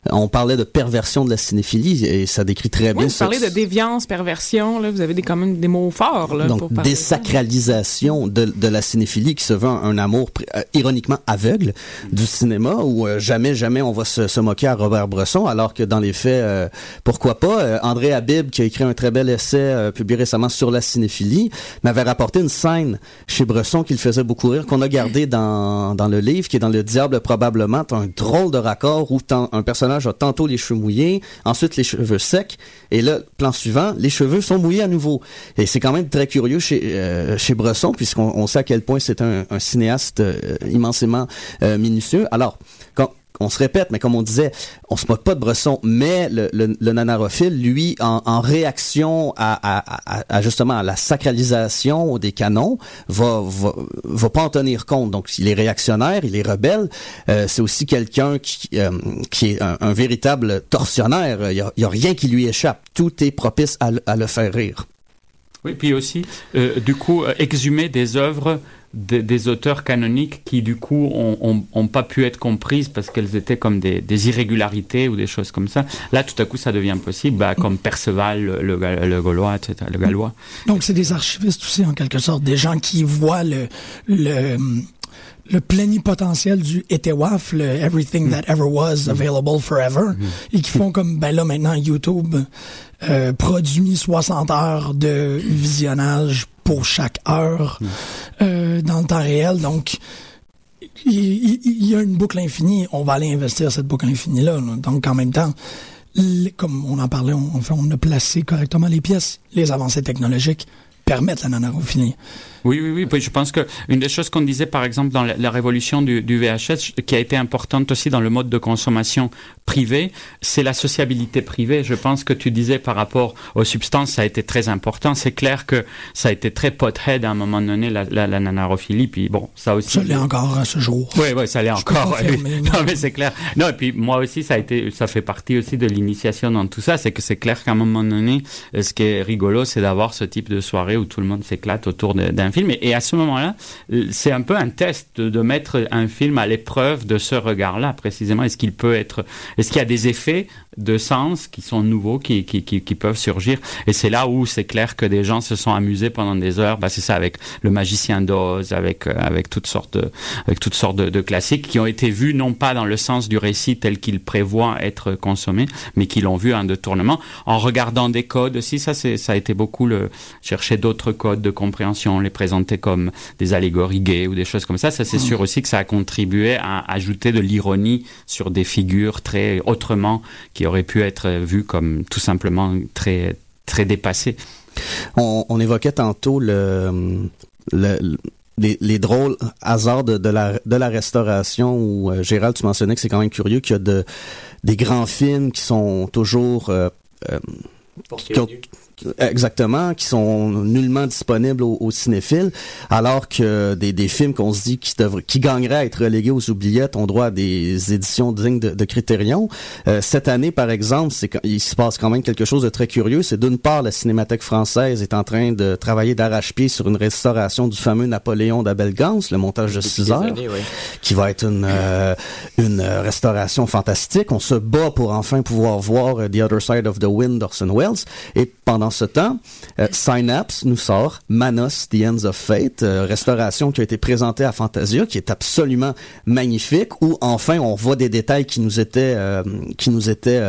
on parlait de perversion de la cinéphilie et ça décrit très bien. Vous parlez de déviance, perversion. Là, vous avez des, quand même des mots forts. Là, Donc, désacralisation de, de, la cinéphilie qui se veut un, amour euh, ironiquement aveugle du cinéma où euh, jamais, jamais on va se, se, moquer à Robert Bresson, alors que dans les faits, euh, pourquoi pas, André Habib, qui a écrit un très bel essai publié récemment sur la cinéphilie, m'avait rapporté une scène chez Bresson qui le faisait beaucoup rire, qu'on a gardé dans, le livre, qui est dans Le Diable probablement, un drôle de raccord où un personnage a tantôt les cheveux mouillés, ensuite les cheveux secs, et là, plan suivant, les cheveux sont mouillés à nouveau. Et c'est quand même très curieux chez, euh, Bresson, puisqu'on sait à quel point c'est un, cinéaste euh, immensément euh, minutieux. Alors, on se répète, mais comme on disait, on se moque pas de Bresson, mais le, le, nanarophile, lui, en, réaction à, justement à la sacralisation des canons, va, va, pas en tenir compte. Donc, il est réactionnaire, il est rebelle. Euh, c'est aussi quelqu'un qui, euh, qui est un, véritable tortionnaire. Il y, a, a, rien qui lui échappe. Tout est propice à, le faire rire. Oui, puis aussi, euh, du coup, exhumer des œuvres des, auteurs canoniques qui du coup ont, ont, pas pu être comprises parce qu'elles étaient comme des, des, irrégularités ou des choses comme ça. Là, tout à coup, ça devient possible, bah, comme Perceval, le, le, Gaulois, etc., le Gallois. Donc, c'est des archivistes aussi, en quelque sorte, des gens qui voient le, le le plénipotentiel du Etewaf, le Everything That Ever Was Available Forever, et qui font comme, ben là, maintenant, YouTube euh, produit 60 heures de visionnage pour chaque heure hmm. euh, dans le temps réel. Donc, il, y a une boucle infinie. On va aller investir cette boucle infinie-là. Donc, en même temps, comme on en parlait, on, on a placé correctement les pièces. Les avancées technologiques permettent la nanarophilie. Oui, oui, oui. Je pense que une des choses qu'on disait, par exemple, dans la, révolution du, du, VHS, qui a été importante aussi dans le mode de consommation privé, c'est la sociabilité privée. Je pense que tu disais par rapport aux substances, ça a été très important. C'est clair que ça a été très pothead à un moment donné, la, la, la nanarophilie. Puis bon, ça aussi. Ça l'est encore à ce jour. Oui, oui, ça l'est encore. non, mais c'est clair. Non, et puis moi aussi, ça a été, ça fait partie aussi de l'initiation dans tout ça. C'est que c'est clair qu'à un moment donné, ce qui est rigolo, c'est d'avoir ce type de soirée où tout le monde s'éclate autour d'un film. Et, à ce moment-là, c'est un peu un test de mettre un film à l'épreuve de ce regard-là, précisément. Est-ce qu'il peut être, est-ce qu'il y a des effets de sens qui sont nouveaux, qui, qui, peuvent surgir? Et c'est là où c'est clair que des gens se sont amusés pendant des heures. Bah, c'est ça avec le magicien d'Oz, avec euh, avec toutes sortes de, avec toutes sortes de, classiques qui ont été vus non pas dans le sens du récit tel qu'il prévoit être consommé, mais qui l'ont vu en détournement en regardant des codes aussi. Ça ça a été beaucoup le chercher d'autres codes de compréhension, les présenter comme des allégories gays ou des choses comme ça. Ça c'est mmh. sûr aussi que ça a contribué à ajouter de l'ironie sur des figures très autrement qui aurait pu être vu comme tout simplement très, très dépassé. On, évoquait tantôt le, les, drôles hasards de, la, de la restauration où, euh, Gérald, tu mentionnais que c'est quand même curieux qu'il y a de, des grands films qui sont toujours... Euh, euh, Exactement, qui sont nullement disponibles aux, cinéphiles, alors que des, des films qu'on se dit qui, devraient, qui gagneraient à être relégués aux oubliettes ont droit à des éditions dignes de, de Critérion. Euh, cette année, par exemple, c'est il se passe quand même quelque chose de très curieux. C'est d'une part, la Cinémathèque française est en train de travailler d'arrache-pied sur une restauration du fameux Napoléon d'Abel Gans, le montage de 6 heures, qui va être une, euh, une restauration fantastique. On se bat pour enfin pouvoir voir The Other Side of the Wind d'Orson Welles. Et pendant ce temps, euh, Synapse nous sort Manos, The Ends of Fate, euh, restauration qui a été présentée à Fantasia, qui est absolument magnifique, où enfin on voit des détails qui nous étaient, euh, qui nous étaient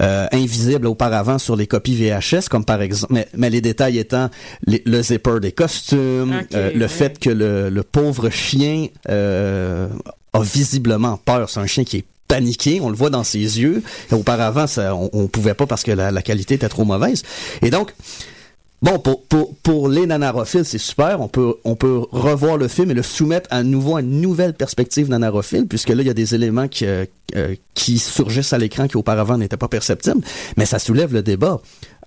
invisibles auparavant sur les copies VHS, comme par exemple, mais, les détails étant le zipper des costumes, le fait que le, le pauvre chien a visiblement peur. C'est un chien qui est paniqué, on le voit dans ses yeux. Auparavant, ça, on, on pouvait pas parce que la, qualité était trop mauvaise. Et donc, bon, pour, pour, les nanarophiles, c'est super. On peut, on peut revoir le film et le soumettre à nouveau à une nouvelle perspective nanarophile, puisque là, il y a des éléments qui, euh, qui surgissent à l'écran qui auparavant n'étaient pas perceptibles. Mais ça soulève le débat.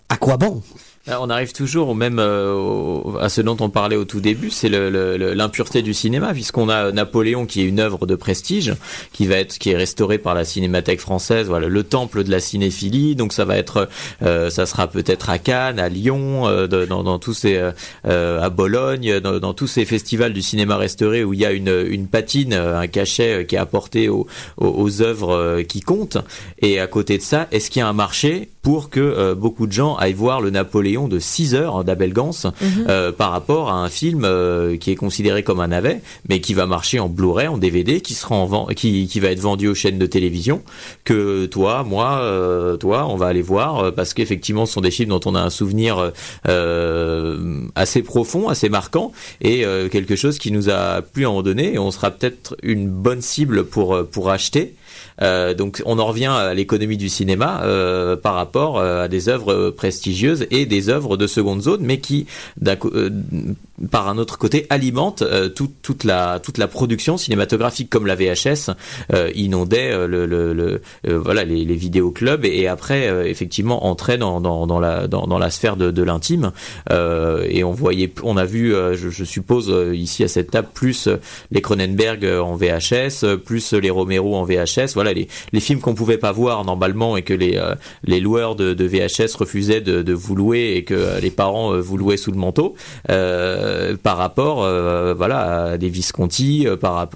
À quoi bon? Euh, on arrive toujours au même euh, à ce dont on parlait au tout début, c'est l'impureté du cinéma, puisqu'on a Napoléon qui est une œuvre de prestige, qui va être qui est restaurée par la Cinémathèque française, voilà le temple de la cinéphilie. Donc ça va être, euh, ça sera peut-être à Cannes, à Lyon, dans, dans, tous ces, à Bologne, dans, dans, tous ces festivals du cinéma restauré où il y a une, une patine, un cachet qui est apporté aux, aux, aux œuvres qui comptent. Et à côté de ça, est-ce qu'il y a un marché pour que beaucoup de gens aillent voir le Napoléon de 6 heures d'Abel Gans mhm. euh, par rapport à un film euh, qui est considéré comme un navet, mais qui va marcher en Blu-ray, en DVD, qui sera en qui, qui va être vendu aux chaînes de télévision, que toi, moi, euh, toi, on va aller voir parce qu'effectivement, ce sont des films dont on a un souvenir assez profond, assez marquant, et quelque chose qui nous a plu à en donner, et on sera peut-être une bonne cible pour pour acheter. Euh, donc on en revient à l'économie du cinéma euh, par rapport euh, à des œuvres prestigieuses et des œuvres de seconde zone, mais qui par un autre côté alimente toute la toute la production cinématographique comme la VHS inondait le, le, voilà les, les vidéoclubs et, après effectivement entrait dans, dans, la dans, dans, la sphère de, de l'intime. Et on voyait on a vu je, suppose ici à cette table plus les Cronenberg en VHS plus les Romero en VHS voilà les, les films qu'on pouvait pas voir normalement et que les euh, les loueurs de, de, VHS refusaient de, de, vous louer et que euh, les parents euh, vous louaient sous le manteau par rapport voilà à des Visconti par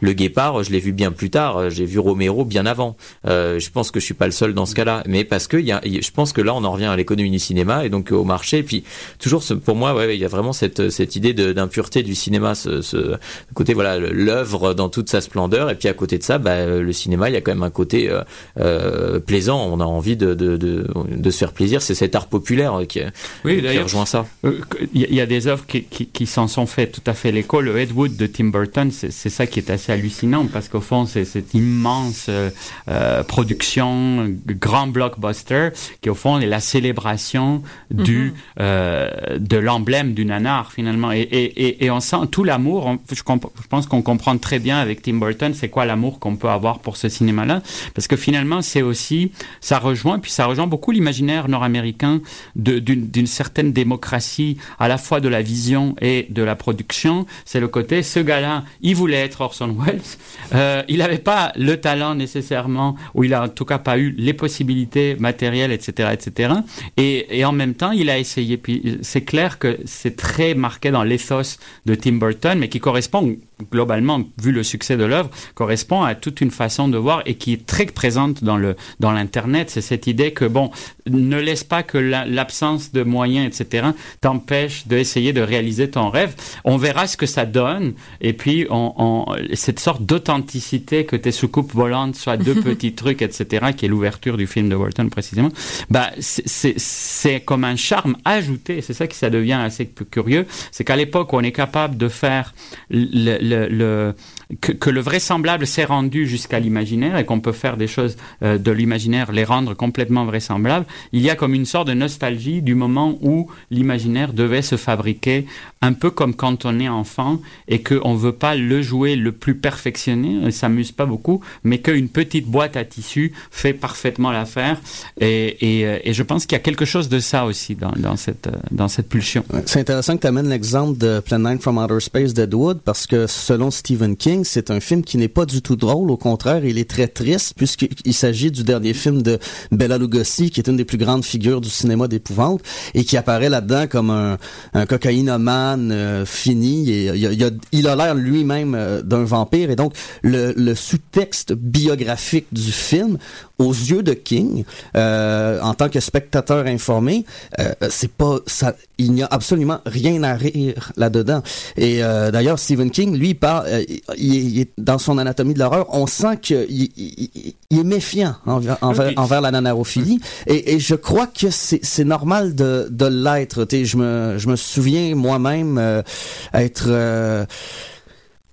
le Guépard je l'ai vu bien plus tard j'ai vu Romero bien avant je pense que je suis pas le seul dans ce cas-là mais parce que y a, je pense que là on en revient à l'économie du cinéma et donc au marché et puis toujours pour moi ouais il y a vraiment cette cette idée d'impureté du cinéma ce, ce côté voilà l'œuvre dans toute sa splendeur et puis à côté de ça bah, le cinéma il y a quand même un côté euh, euh, plaisant. On a envie de, de, de, de se faire plaisir. C'est cet art populaire qui, oui, qui rejoint ça. Il euh, y, a des œuvres qui, qui, qui s'en sont fait tout à fait l'écho. Le Ed Wood de Tim Burton, c'est ça qui est assez hallucinant parce qu'au fond, c'est cette immense euh, production, grand blockbuster, qui au fond est la célébration du, mm-hmm. euh, de l'emblème du nanar finalement. Et, et, et, on sent tout l'amour. Je, je, pense qu'on comprend très bien avec Tim Burton, c'est quoi l'amour qu'on peut avoir pour ce cinéma-là, parce que finalement, c'est aussi, ça rejoint, puis ça rejoint beaucoup l'imaginaire nord-américain d'une certaine démocratie, à la fois de la vision et de la production. C'est le côté, ce gars-là, il voulait être Orson Welles, euh, il n'avait pas le talent nécessairement, ou il a en tout cas pas eu les possibilités matérielles, etc., etc. Et, en même temps, il a essayé. C'est clair que c'est très marqué dans l'ethos de Tim Burton, mais qui correspond globalement, vu le succès de l'œuvre, correspond à toute une façon de voir et qui est très présente dans le dans l'internet. C'est cette idée que bon, ne laisse pas que l'absence de moyens, etc., t'empêche d'essayer de réaliser ton rêve. On verra ce que ça donne, et puis on, on cette sorte d'authenticité que tes soucoupes volantes soient deux petits trucs, etc., qui est l'ouverture du film de Walton précisément. Bah, c'est comme un charme ajouté. C'est ça qui ça devient assez curieux, c'est qu'à l'époque où on est capable de faire le, le, que, que, le vraisemblable s'est rendu jusqu'à l'imaginaire et qu'on peut faire des choses euh, de l'imaginaire, les rendre complètement vraisemblables, il y a comme une sorte de nostalgie du moment où l'imaginaire devait se fabriquer un peu comme quand on est enfant et qu'on ne veut pas le jouer le plus perfectionné, on ne s'amuse pas beaucoup, mais qu'une petite boîte à tissu fait parfaitement l'affaire. Et, et, euh, et, je pense qu'il y a quelque chose de ça aussi dans, dans cette, euh, dans cette pulsion. C'est intéressant que tu amènes l'exemple de Plan 9 from Outer Space d'Edwood parce que selon Stephen King, c'est un film qui n'est pas du tout drôle. Au contraire, il est très triste puisqu'il s'agit du dernier film de Bella Lugosi, qui est une des plus grandes figures du cinéma d'épouvante et qui apparaît là-dedans comme un, un cocaïnomane euh, fini. Et il, a, il a l'air lui-même euh, d'un vampire. Et donc, le, le sous-texte biographique du film aux yeux de King, euh, en tant que spectateur informé, euh, c'est pas ça. Il n'y a absolument rien à rire là-dedans. Et euh, d'ailleurs, Stephen King, lui, parle, euh, il, est dans son anatomie de l'horreur. On sent qu'il il, il, est méfiant envers, envers, envers la nanarophilie. Et, et, je crois que c'est normal de, de l'être. Je me, je me souviens moi-même euh, être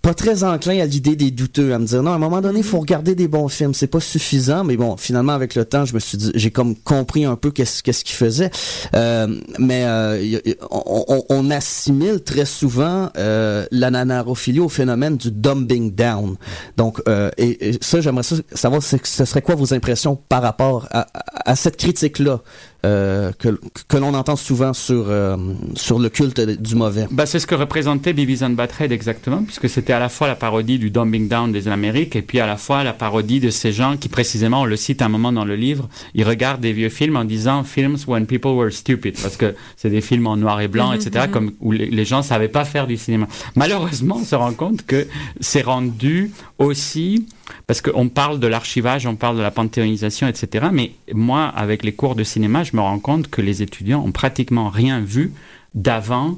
pas très enclin à l'idée des douteux, à me dire non, à un moment donné, il faut regarder des bons films, c'est pas suffisant, mais bon, finalement avec le temps, je me suis dit, j'ai comme compris un peu qu'est-ce qu'est-ce qu'il faisait, euh, mais euh, on, on, assimile très souvent euh, la nanarophilie au phénomène du dumbing down. Donc, euh, et, et, ça, j'aimerais savoir, ce serait quoi vos impressions par rapport à, à, à cette critique-là euh, que, que l'on entend souvent sur, euh, sur le culte du mauvais? Bah, c'est ce que représentait and Butthead exactement, puisque c'était à la fois la parodie du dumbing down des Amériques et puis à la fois la parodie de ces gens qui précisément, on le cite un moment dans le livre, ils regardent des vieux films en disant films when people were stupid, parce que c'est des films en noir et blanc, mm -hmm, etc., mm -hmm. comme où les, gens savaient pas faire du cinéma. Malheureusement, on se rend compte que c'est rendu aussi parce qu'on parle de l'archivage, on parle de la panthéonisation, etc. Mais moi, avec les cours de cinéma, je me rends compte que les étudiants ont pratiquement rien vu d'avant.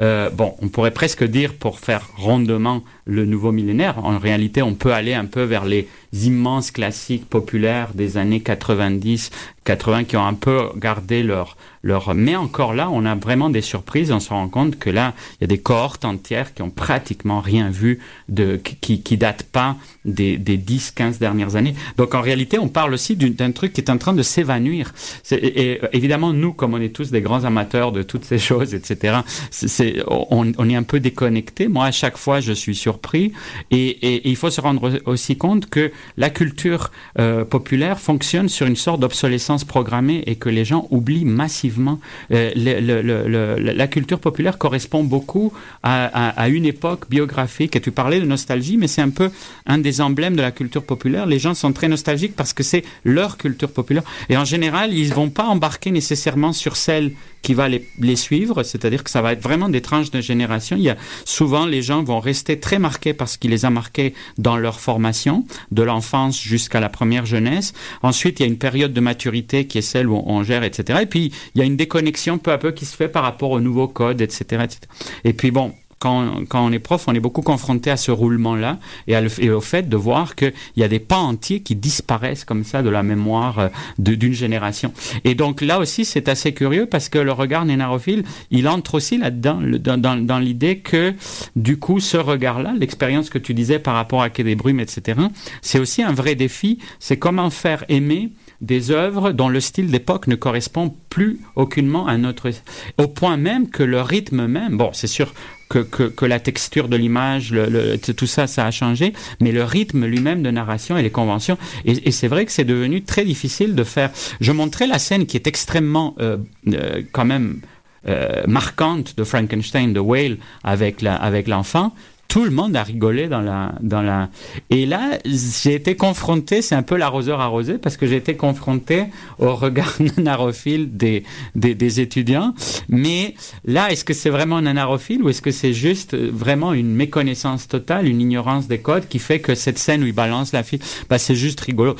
Euh, bon, on pourrait presque dire, pour faire rondement le nouveau millénaire, en réalité, on peut aller un peu vers les immenses classiques populaires des années 90, 80 qui ont un peu gardé leur leur mais encore là on a vraiment des surprises. On se rend compte que là il y a des cohortes entières qui ont pratiquement rien vu de qui qui datent pas des, des 10 15 dernières années. Donc en réalité on parle aussi d'un truc qui est en train de s'évanouir. Et, et évidemment nous comme on est tous des grands amateurs de toutes ces choses etc c'est on, on est un peu déconnecté moi à chaque fois je suis surpris. Et, et, et il faut se rendre aussi compte que la culture euh, populaire fonctionne sur une sorte d'obsolescence programmée et que les gens oublient massivement. Euh, la culture populaire correspond beaucoup à, une époque biographique. Et tu parlais de nostalgie, mais c'est un peu un des emblèmes de la culture populaire. Les gens sont très nostalgiques parce que c'est leur culture populaire. Et en général, ils ne vont pas embarquer nécessairement sur celle qui va les, suivre, c'est-à-dire que ça va être vraiment des tranches de génération. Il y a souvent les gens vont rester très marqués parce qu'il les a marqués dans leur formation, l'enfance jusqu'à la première jeunesse. Ensuite, il y a une période de maturité qui est celle où on gère, etc. Et puis, il y a une déconnexion peu à peu qui se fait par rapport au nouveau code, etc. etc. Et puis, bon, quand, quand on est prof, on est beaucoup confronté à ce roulement-là et, au fait de voir qu'il y a des pans entiers qui disparaissent comme ça de la mémoire euh, d'une génération. Et donc là aussi, c'est assez curieux parce que le regard nénarophile, il entre aussi là-dedans, dans, dans, dans l'idée que du coup, ce regard-là, l'expérience que tu disais par rapport à Quai des Brumes, etc., c'est aussi un vrai défi. C'est comment faire aimer des œuvres dont le style d'époque ne correspond plus aucunement à notre au point même que le rythme même bon c'est sûr que, que, que la texture de l'image, le, le, tout ça, ça a changé, mais le rythme lui-même de narration et les conventions. Et, et c'est vrai que c'est devenu très difficile de faire. Je montrais la scène qui est extrêmement, euh, euh, quand même, euh, marquante de Frankenstein, de Whale, avec la, avec l'enfant tout le monde a rigolé dans la dans la et là j'ai été confronté c'est un peu l'arroseur arrosé parce que j'ai été confronté au regard nanarophile des, des des étudiants. Mais là est-ce que c'est vraiment nanarophile ou est-ce que c'est juste vraiment une méconnaissance totale une ignorance des codes qui fait que cette scène où il balance la fille bah c'est juste rigolo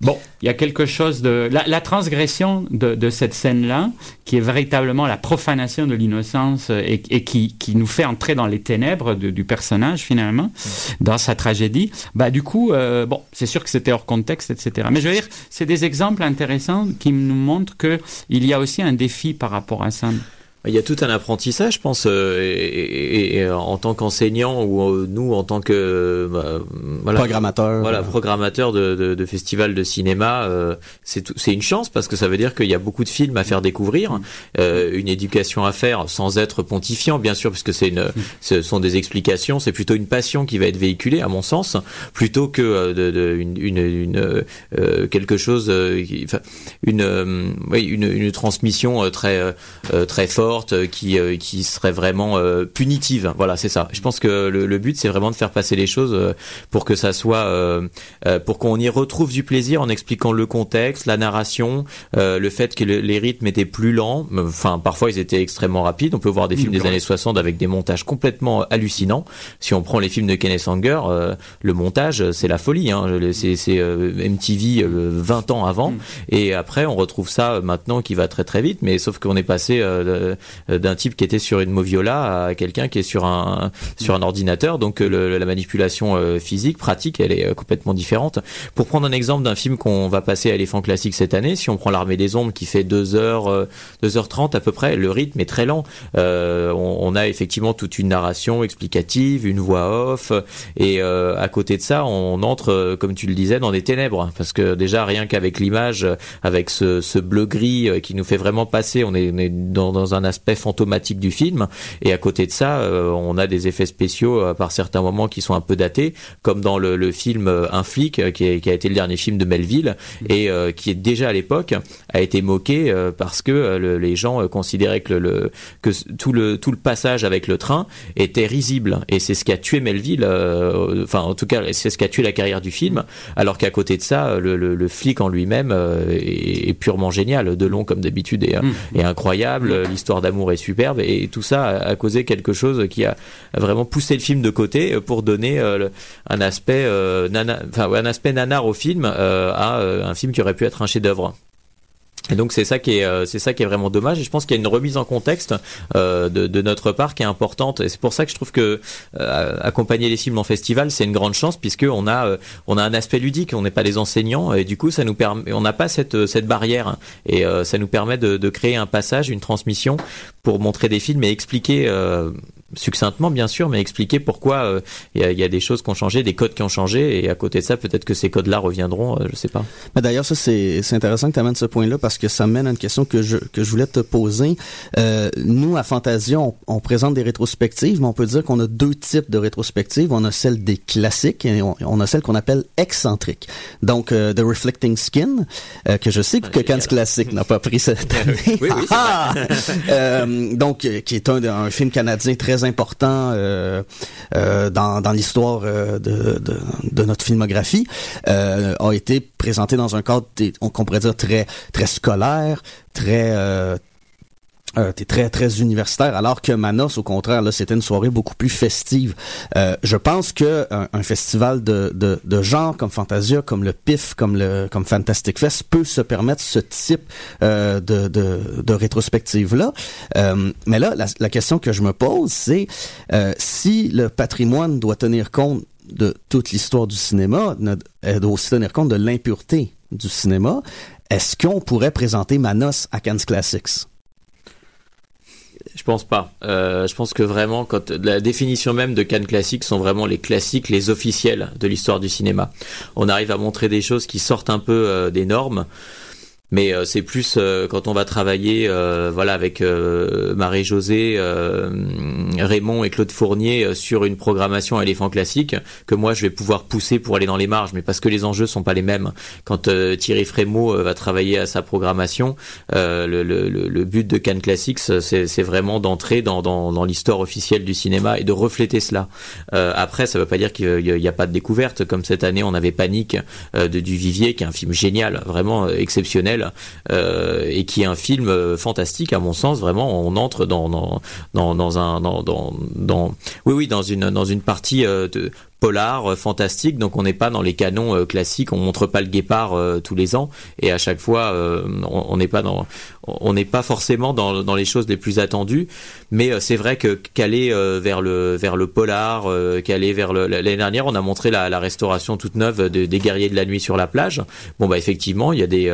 Bon, il y a quelque chose de... La, la transgression de, de cette scène-là, qui est véritablement la profanation de l'innocence et, et qui, qui nous fait entrer dans les ténèbres de, du personnage, finalement, mmh. dans sa tragédie, bah du coup, euh, bon, c'est sûr que c'était hors contexte, etc. Mais je veux dire, c'est des exemples intéressants qui nous montrent qu'il y a aussi un défi par rapport à ça. Il y a tout un apprentissage, je pense, euh, et, et, et, en tant qu'enseignant ou euh, nous en tant que bah, voilà, programmateur, voilà, programmateur de, de, de festival de cinéma, euh, c'est c'est une chance parce que ça veut dire qu'il y a beaucoup de films à faire découvrir, euh, une éducation à faire sans être pontifiant, bien sûr, puisque c'est une, ce sont des explications, c'est plutôt une passion qui va être véhiculée, à mon sens, plutôt que de, de une, une, une euh, quelque chose, une, oui, une, une transmission très très forte forte, qui qui serait vraiment punitive. Voilà, c'est ça. Je pense que le, le but c'est vraiment de faire passer les choses pour que ça soit pour qu'on y retrouve du plaisir en expliquant le contexte, la narration, le fait que les rythmes étaient plus lents. Enfin, parfois ils étaient extrêmement rapides. On peut voir des films des années 60 avec des montages complètement hallucinants. Si on prend les films de Kenneth Anger, le montage c'est la folie. Hein. C'est MTV 20 ans avant. Mm. Et après, on retrouve ça maintenant qui va très très vite. Mais sauf qu'on est passé euh, d'un type qui était sur une Moviola à quelqu'un qui est sur un sur un ordinateur. Donc la manipulation euh, physique, pratique, elle est euh, complètement différente. Pour prendre un exemple d'un film qu'on va passer à l'éléphant classique cette année, si on prend l'armée des ombres qui fait 2 heures 2h30 à peu près, le rythme est très lent. on, a effectivement toute une narration explicative, une voix off, et à côté de ça, on entre, comme tu le disais, dans des ténèbres, parce que déjà rien qu'avec l'image, avec ce, bleu gris euh, qui nous fait vraiment passer, on est, dans, un aspect fantomatique du film. Et à côté de ça, euh, on a des effets spéciaux euh, par certains moments qui sont un peu datés, comme dans le, le film Un flic, qui, qui, a été le dernier film de Melville et qui est déjà à l'époque a été moqué parce que les gens considéraient que le, que tout le tout le passage avec le train était risible et c'est ce qui a tué Melville. Enfin, en tout cas, c'est ce qui a tué la carrière du film. Alors qu'à côté de ça, le, le, le flic en lui-même euh, est, purement génial. De long comme d'habitude est, mm. incroyable. L'histoire d'amour est superbe et tout ça a, causé quelque chose qui a vraiment poussé le film de côté pour donner euh, un aspect euh, un aspect nanar au film à un film qui aurait pu être un chef-d'œuvre. Et donc c'est ça qui est euh, c'est ça qui est vraiment dommage. Et je pense qu'il y a une remise en contexte euh, de, de, notre part qui est importante. Et c'est pour ça que je trouve que euh, accompagner les films en festival c'est une grande chance puisque on a euh, on a un aspect ludique. On n'est pas des enseignants. Et du coup ça nous permet on n'a pas cette cette barrière. Et ça nous permet de, de, créer un passage une transmission pour montrer des films et expliquer succinctement bien sûr, mais expliquer pourquoi euh, il y, a des choses qui ont changé, des codes qui ont changé, et à côté de ça, peut-être que ces codes-là reviendront, euh, je sais pas. Mais d'ailleurs, ça c'est intéressant que tu amènes ce point-là parce ça mène à une question que je que je voulais te poser. Euh, nous à Fantasia, on, présente des rétrospectives, mais on peut dire qu'on a deux types de rétrospectives. On a celle des classiques et on, a celle qu'on appelle excentrique. Donc The Reflecting Skin, que je sais que Cannes Classique n'a pas pris cette année. oui, oui, ah! donc qui est un, un film canadien très important euh, euh, dans, dans l'histoire euh, de, de, de, notre filmographie, a été présenté dans un cadre qu'on pourrait dire très très scolaire, très euh, t'es très universitaire alors que Manos au contraire c'était une soirée beaucoup plus festive. Euh, je pense que un, festival de, genre comme Fantasia comme le PIF comme le Fantastic Fest peut se permettre ce type euh, de, de, rétrospective là euh, mais là la, la, question que je me pose c'est euh, si le patrimoine doit tenir compte de toute l'histoire du cinéma elle doit aussi tenir compte de l'impureté du cinéma est-ce qu'on pourrait présenter Manos à Cannes Classics? Je pense pas. Euh, je pense que vraiment, quand la définition même de Cannes classiques sont vraiment les classiques, les officiels de l'histoire du cinéma. On arrive à montrer des choses qui sortent un peu euh, des normes mais euh, c'est plus euh, quand on va travailler euh, voilà avec Marie José Raymond et Claude Fournier sur une programmation éléphant classique que moi je vais pouvoir pousser pour aller dans les marges. Mais parce que les enjeux sont pas les mêmes. Quand Thierry Frémaux va travailler à sa programmation le, le, le, but de Cannes Classics c'est vraiment d'entrer dans, dans, dans l'histoire officielle du cinéma et de refléter cela. Après ça veut pas dire qu'il n'y a, pas de découverte. Comme cette année on avait Panique de du Vivier qui est un film génial vraiment exceptionnel euh, et qui est un film euh, fantastique à mon sens. Vraiment, on entre dans dans dans, dans un dans, dans, dans oui oui dans une dans une partie euh, de polar fantastique donc on n'est pas dans les canons classiques on montre pas le guépard tous les ans et à chaque fois on n'est pas dans on n'est pas forcément dans, dans les choses les plus attendues mais euh, c'est vrai que qu'aller euh, vers le vers le polar, euh, qu'aller vers le l'année dernière, on a montré la, la restauration toute neuve de, des guerriers de la nuit sur la plage. Bon bah effectivement, il y a des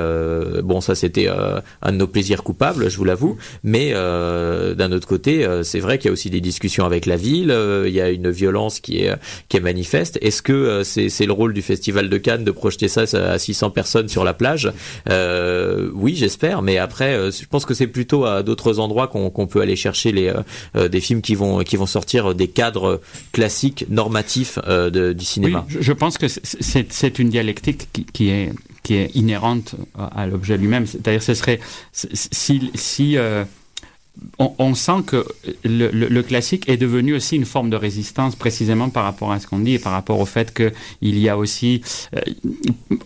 bon ça c'était un de nos plaisirs coupables, je vous l'avoue. Mais d'un autre côté, c'est vrai qu'il y a aussi des discussions avec la ville. il y a une violence qui est qui est manifeste. Est-ce que c'est c'est le rôle du festival de Cannes de projeter ça à 600 personnes sur la plage? Oui, j'espère. Mais après, je pense que c'est plutôt à d'autres endroits qu'on peut aller chercher les euh, euh, des, films qui vont, qui vont sortir des cadres classiques, normatifs euh, du cinéma. Je pense que c'est une dialectique qui, qui, est, qui est inhérente à l'objet lui-même. C'est-à-dire, ce serait si, si on, sent que le, classique est devenu aussi une forme de résistance, précisément par rapport à ce qu'on dit et par rapport au fait qu'il y a aussi. Euh,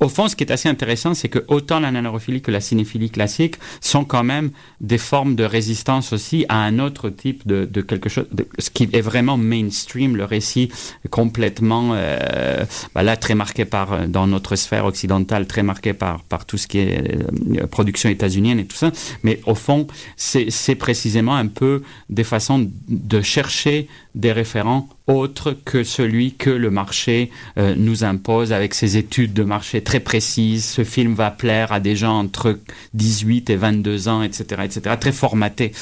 au fond, ce qui est assez intéressant, c'est que autant la nanophilie que la cinéphilie classique sont quand même des formes de résistance aussi à un autre type de, quelque chose, ce qui est vraiment mainstream, le récit complètement, euh, bah là, très marqué par, dans notre sphère occidentale, très marqué par, par tout ce qui est euh, production états-unienne et tout ça. Mais au fond, c'est précisément un peu des façons de chercher des référents autres que celui que le marché euh, nous impose avec ses études de marché très précises. Ce film va plaire à des gens entre 18 et 22 ans, etc., etc., très formaté.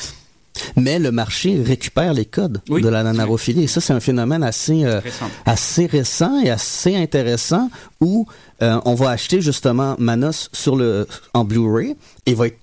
Mais le marché récupère les codes oui. de la nanarophilie. Et ça, c'est un phénomène assez, euh, assez récent et assez intéressant où euh, on va acheter justement Manos sur le, en Blu-ray et va être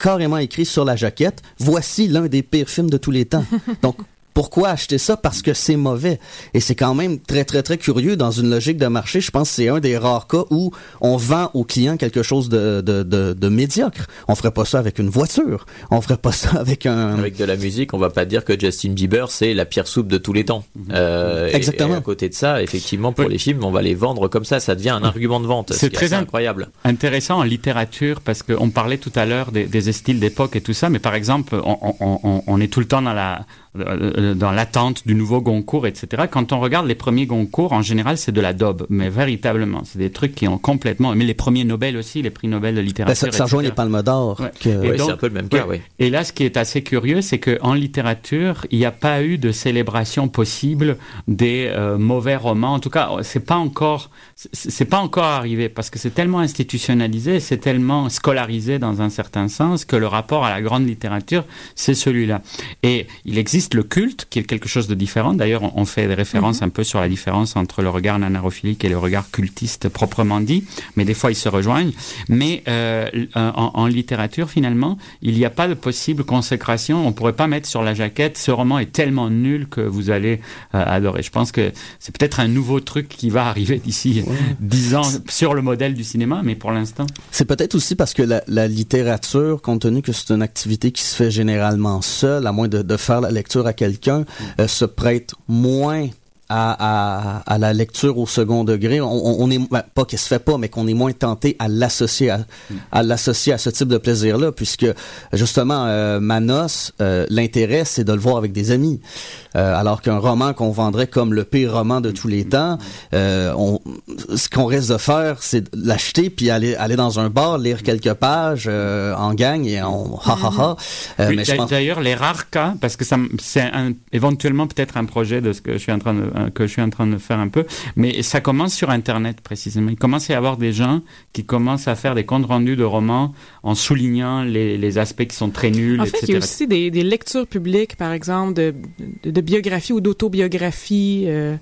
carrément écrit sur la jaquette, voici l'un des pires films de tous les temps. Donc, pourquoi acheter ça? Parce que c'est mauvais. Et c'est quand même très, très, très curieux dans une logique de marché. Je pense que c'est un des rares cas où on vend au client quelque chose de, de, de, de, médiocre. On ferait pas ça avec une voiture. On ferait pas ça avec un... Avec de la musique, on va pas dire que Justin Bieber, c'est la pire soupe de tous les temps. Euh, Exactement. Et, et à côté de ça, effectivement, pour oui. les films, on va les vendre comme ça. Ça devient un argument de vente. C'est très incroyable. Intéressant en littérature parce qu'on parlait tout à l'heure des, des styles d'époque et tout ça. Mais par exemple, on, on, on, on est tout le temps dans la dans l'attente du nouveau Goncourt, etc. Quand on regarde les premiers Goncourt, en général, c'est de la daube, mais véritablement, c'est des trucs qui ont complètement. Mais les premiers Nobel aussi, les prix Nobel de littérature. Ben, ça, ça rejoint les Palmes d'Or. Ouais. Que... Oui, c'est un peu le même cas. Oui. Et là, ce qui est assez curieux, c'est qu'en littérature, il n'y a pas eu de célébration possible des euh, mauvais romans. En tout cas, c'est pas encore, c'est pas encore arrivé parce que c'est tellement institutionnalisé, c'est tellement scolarisé dans un certain sens que le rapport à la grande littérature, c'est celui-là. Et il existe existe le culte, qui est quelque chose de différent. D'ailleurs, on fait des références mm -hmm. un peu sur la différence entre le regard nanarophilique et le regard cultiste proprement dit, mais des fois ils se rejoignent. Mais euh, en, en, littérature, finalement, il n'y a pas de possible consécration. On ne pourrait pas mettre sur la jaquette ce roman est tellement nul que vous allez euh, adorer. Je pense que c'est peut-être un nouveau truc qui va arriver d'ici dix ouais. ans sur le modèle du cinéma, mais pour l'instant. C'est peut-être aussi parce que la, la littérature, compte tenu que c'est une activité qui se fait généralement seule, à moins de, de faire la lecture à quelqu'un euh, se prête moins à, à, à, la lecture au second degré. On, on est pas qu'elle se fait pas, mais qu'on est moins tenté à l'associer à, à l'associer à ce type de plaisir-là, puisque justement euh, Manos, euh, l'intérêt c'est de le voir avec des amis, euh, alors qu'un roman qu'on vendrait comme le pire roman de tous les temps, euh, on, ce qu'on risque de faire, c'est l'acheter puis aller aller dans un bar, lire quelques pages euh, en gang et on ha ha ha. Oui, D'ailleurs, les rares cas, parce que ça c'est éventuellement peut-être un projet de ce que je suis en train de que je suis en train de faire un peu. Mais ça commence sur Internet, précisément. Il commence à y avoir des gens qui commencent à faire des comptes rendus de romans en soulignant les, les aspects qui sont très nuls, en fait, etc. il y a aussi des, des lectures publiques, par exemple, de, de, de biographies ou d'autobiographies. Euh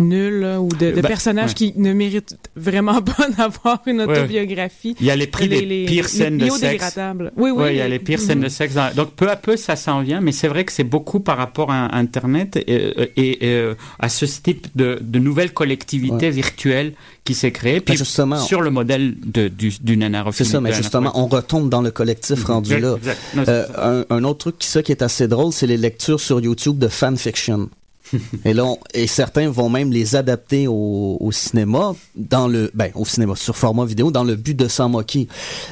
nul ou de, de bah, personnages ouais. qui ne méritent vraiment pas d'avoir une autobiographie. Ouais. Il y a les prix les, des les, pires scènes de sexe. Oui, oui. Ouais, il y a les pires scènes de sexe. Dans... Donc peu à peu ça s'en vient, mais c'est vrai que c'est beaucoup par rapport à Internet et, et, et euh, à ce type de, de nouvelles collectivités virtuelles qui s'est créé, puis justement, sur le modèle de, du, du C'est ça, mais justement, on retombe dans le collectif -hmm. rendu là. Non, euh, un, un, autre truc qui, ça, qui est assez drôle, c'est les lectures sur YouTube de fanfiction. et là, on, et certains vont même les adapter au, au, cinéma, dans le, ben, au cinéma, sur format vidéo, dans le but de s'en moquer.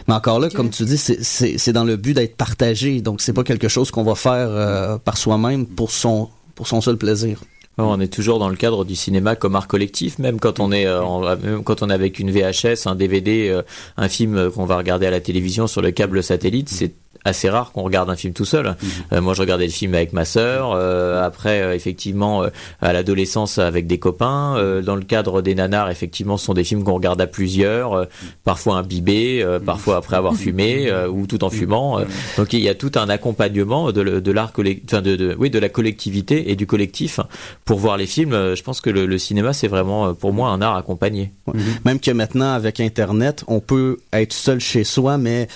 Mais encore là, okay. comme tu dis, c'est dans le but d'être partagé. Donc, c'est pas quelque chose qu'on va faire euh, par soi-même pour son, pour son seul plaisir. On est toujours dans le cadre du cinéma comme art collectif, même quand on est, euh, même quand on est avec une VHS, un DVD, euh, un film qu'on va regarder à la télévision sur le câble satellite, c'est assez rare qu'on regarde un film tout seul. Mmh. Euh, moi, je regardais le film avec ma sœur. Euh, après, euh, effectivement, à l'adolescence avec des copains. dans le cadre des nanars, effectivement, ce sont des films qu'on regarde à plusieurs, parfois imbibés, parfois après avoir fumé ou tout en fumant. donc, il y a tout un accompagnement de, de l'art collectif, de, de, oui, de la collectivité et du collectif pour voir les films. Je pense que le, le cinéma, c'est vraiment pour moi un art accompagné. Mmh. Même que maintenant, avec Internet, on peut être seul chez soi, mais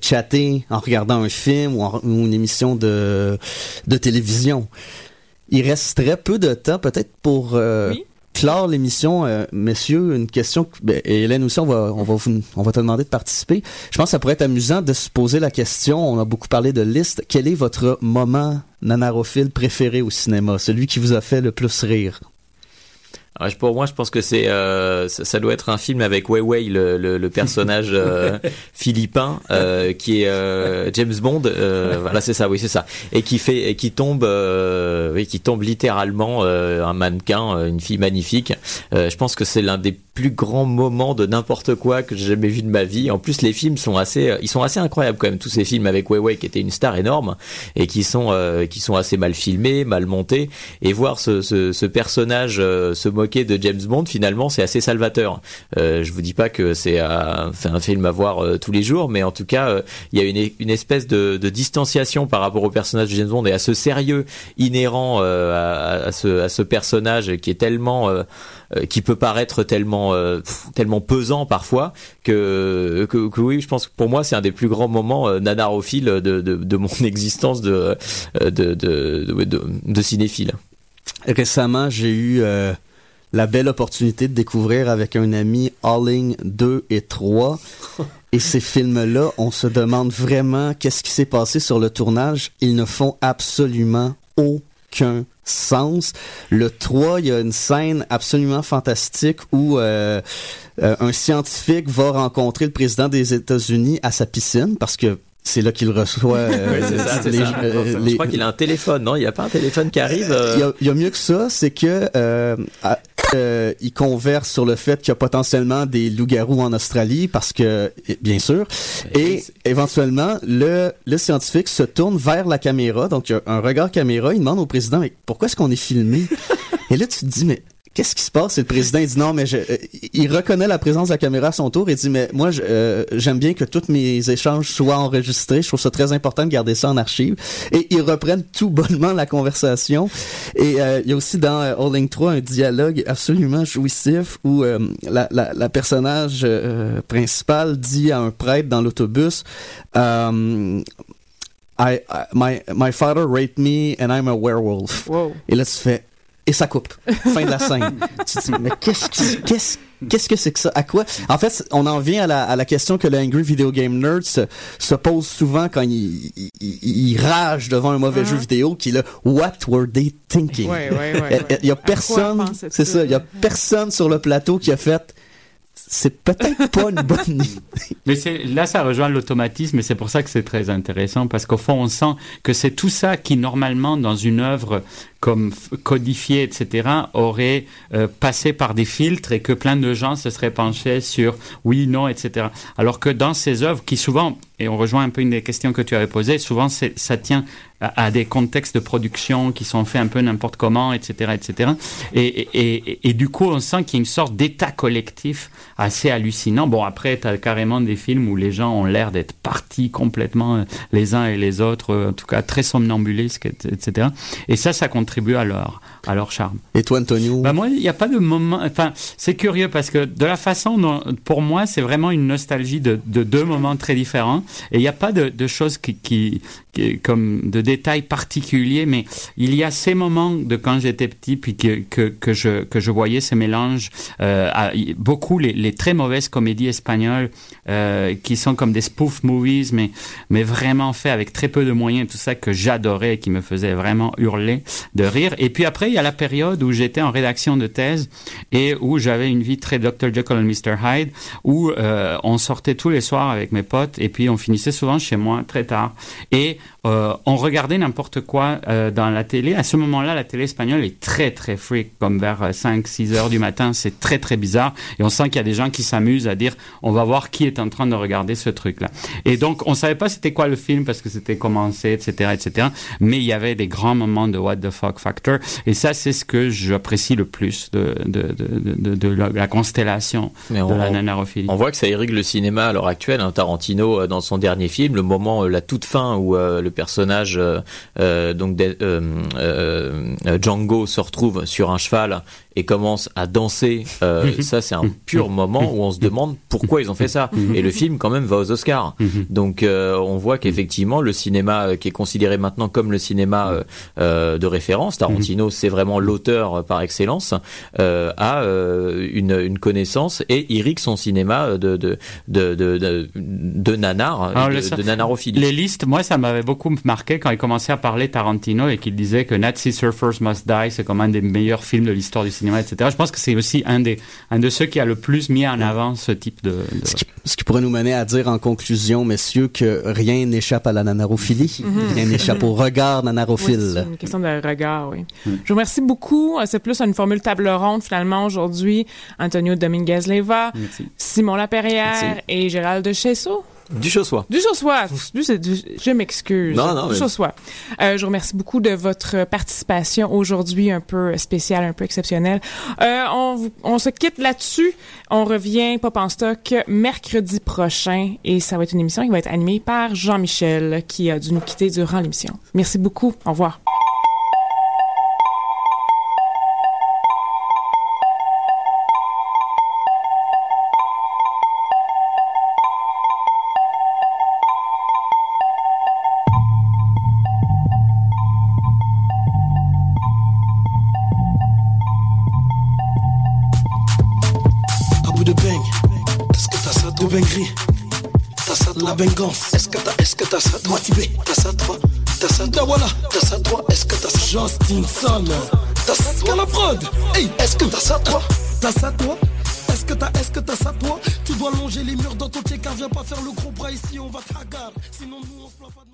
chatter en regardant un film ou, en, ou une émission de, de télévision. Il reste très peu de temps peut-être pour... Euh, oui. clore l'émission, euh, messieurs, une question, ben, Hélène aussi, on va, on, va on va te demander de participer. Je pense que ça pourrait être amusant de se poser la question, on a beaucoup parlé de liste, quel est votre moment nanarophile préféré au cinéma, celui qui vous a fait le plus rire? Pour moi, je pense que c'est euh, ça, doit être un film avec Wei Wei, le, le, le personnage euh, philippin, euh, qui est euh, James Bond. Euh, voilà, c'est ça, oui, c'est ça, et qui fait, et qui tombe, oui, qui tombe littéralement un mannequin, une fille magnifique. je pense que c'est l'un des plus grands moments de n'importe quoi que j'ai jamais vu de ma vie. En plus, les films sont assez, ils sont assez incroyables quand même. Tous ces films avec Wei Wei, qui était une star énorme et qui sont, qui sont assez mal filmés, mal montés, et voir ce, ce, ce personnage se moquer de James Bond, finalement, c'est assez salvateur. Euh, je vous dis pas que c'est un, film à voir euh, tous les jours, mais en tout cas, euh, il y a une, espèce de, distanciation par rapport au personnage de James Bond et à ce sérieux inhérent à, à, ce, personnage qui est tellement qui peut paraître tellement tellement pesant parfois que, oui je pense que pour moi c'est un des plus grands moments euh, nanarophiles de, mon existence de de, de, de, de cinéphile récemment j'ai eu la belle opportunité de découvrir avec un ami Alling 2 et 3. Et ces films-là, on se demande vraiment qu'est-ce qui s'est passé sur le tournage. Ils ne font absolument aucun sens. Le 3, il y a une scène absolument fantastique où euh, euh, un scientifique va rencontrer le président des États-Unis à sa piscine parce que c'est là qu'il reçoit euh, les, euh, Je crois qu'il a un téléphone, non? Il n'y a pas un téléphone qui arrive euh? il, y a, mieux que ça, c'est que il converse sur le fait qu'il y a potentiellement des loups-garous en Australie, parce que, bien sûr, et éventuellement, le, le scientifique se tourne vers la caméra, donc il y a un regard caméra, il demande au président, mais pourquoi est-ce qu'on est filmé? Et là, tu te dis, mais qu'est-ce qui se passe? Et le président, dit non, mais je, euh, il reconnaît la présence de la caméra à son tour et dit, mais moi, euh, j'aime bien que tous mes échanges soient enregistrés. Je trouve ça très important de garder ça en archive. Et ils reprennent tout bonnement la conversation. Et euh, il y a aussi dans All 3 un dialogue absolument jouissif où la, la, la, personnage principale dit à un prêtre dans l'autobus, I, I, my, my father raped me and I'm a werewolf. Et là, tu fais, et ça coupe. Fin de la scène. tu te dis, mais qu'est-ce que, qu'est-ce, qu'est-ce que c'est que ça? À quoi? En fait, on en vient à la, à la question que le Angry Video Game Nerd se, pose souvent quand il, il, rage devant un mauvais uh-huh. jeu vidéo, qui est le What were they thinking? Ouais, ouais, ouais, il y a personne, c'est ça, il y a personne sur le plateau qui a fait c'est peut-être pas une bonne idée. Mais c'est, là, ça rejoint l'automatisme et c'est pour ça que c'est très intéressant parce qu'au fond, on sent que c'est tout ça qui, normalement, dans une œuvre comme codifiée, etc., aurait euh, passé par des filtres et que plein de gens se seraient penchés sur oui, non, etc. Alors que dans ces œuvres qui souvent, et on rejoint un peu une des questions que tu avais posées, souvent ça tient à, des contextes de production qui sont faits un peu n'importe comment, etc., etc. Et, et, et, du coup, on sent qu'il y a une sorte d'état collectif assez hallucinant. Bon, après, tu as carrément des films où les gens ont l'air d'être partis complètement euh, les uns et les autres, euh, en tout cas très somnambulisques, etc. Et ça, ça contribue à leur, à leur charme. Et toi, Antonio? Bah Moi, il n'y a pas de moment. Enfin, c'est curieux parce que de la façon dont, pour moi, c'est vraiment une nostalgie de, de, deux moments très différents. Et il n'y a pas de, de choses qui, qui, comme de détails particuliers, mais il y a ces moments de quand j'étais petit, puis que, que, que, je, que je voyais ces mélanges, euh, beaucoup les, les, très mauvaises comédies espagnoles euh, qui sont comme des spoof movies, mais, mais vraiment fait avec très peu de moyens, tout ça que j'adorais qui me faisait vraiment hurler de rire. Et puis après, il y a la période où j'étais en rédaction de thèse et où j'avais une vie très Dr. Jekyll and Mr. Hyde, où euh, on sortait tous les soirs avec mes potes et puis on finissait souvent chez moi très tard. Et euh, on regardait n'importe quoi euh, dans la télé. À ce moment-là, la télé espagnole est très très freak, comme vers 5-6 heures du matin. C'est très très bizarre. Et on sent qu'il y a des gens qui s'amusent à dire, on va voir qui est en train de regarder ce truc-là. Et donc, on savait pas c'était quoi le film parce que c'était commencé, etc., etc. Mais il y avait des grands moments de what the fuck factor. Et ça, c'est ce que j'apprécie le plus de, de, de, de, la, constellation de la nanarophilie. On voit que ça irrigue le cinéma à l'heure actuelle. Hein. Tarantino, euh, dans son dernier film, le moment, la toute fin où le personnage euh, euh, donc euh, Django se retrouve sur un cheval et commencent à danser, euh, ça c'est un pur moment où on se demande pourquoi ils ont fait ça. Et le film quand même va aux Oscars. Donc euh, on voit qu'effectivement le cinéma euh, qui est considéré maintenant comme le cinéma euh, euh, de référence, Tarantino c'est vraiment l'auteur euh, par excellence, euh, a euh, une, une connaissance et irrigue son cinéma de de de de, de, de nanar, Alors, de, le- de nanarophilie. Les listes, moi, ça m'avait beaucoup marqué quand il commençait à parler Tarantino et qu'il disait que Nazi Surfers Must Die, c'est comme un des meilleurs films de l'histoire du cinéma, etc. Je pense que c'est aussi un des, un de ceux qui a le plus mis en avant ce type de, de- Ce qui, ce qui pourrait nous mener à dire en conclusion, messieurs, que rien n'échappe à la nanarophilie. Rien n'échappe au regard Oui, c'est nanarophile. une question de regard, oui. Je vous remercie beaucoup. Euh, C'est plus une formule table ronde, finalement, aujourd'hui. Antonio Dominguez-Leva, Merci. Simon Laperrière Merci. et Gérald de Chesso. Du Chaussois. Du Chaussois. Je m'excuse. Non, non, Du mais- Chaussois. Euh, je vous remercie beaucoup de votre participation aujourd'hui, un peu spéciale, un peu exceptionnelle. Euh, on, on se quitte là-dessus. On revient Pop en stock mercredi prochain et ça va être une émission qui va être animée par Jean-Michel qui a dû nous quitter durant l'émission. Merci beaucoup. Au revoir. Bengance, est-ce que t'as, est-ce que t'as ça toi? Matibé, t'as ça toi? T'as ça toi? Voilà, t'as ça toi? Est-ce que t'as ça? Justinson, t'as ça toi? la prod. Hey, est-ce que t'as ça toi? T'as ça toi? Est-ce que t'as, est-ce que t'as ça toi? Tu dois longer les murs dans ton car viens pas faire le gros bras ici, on va te hagar. Sinon nous on se plaint pas de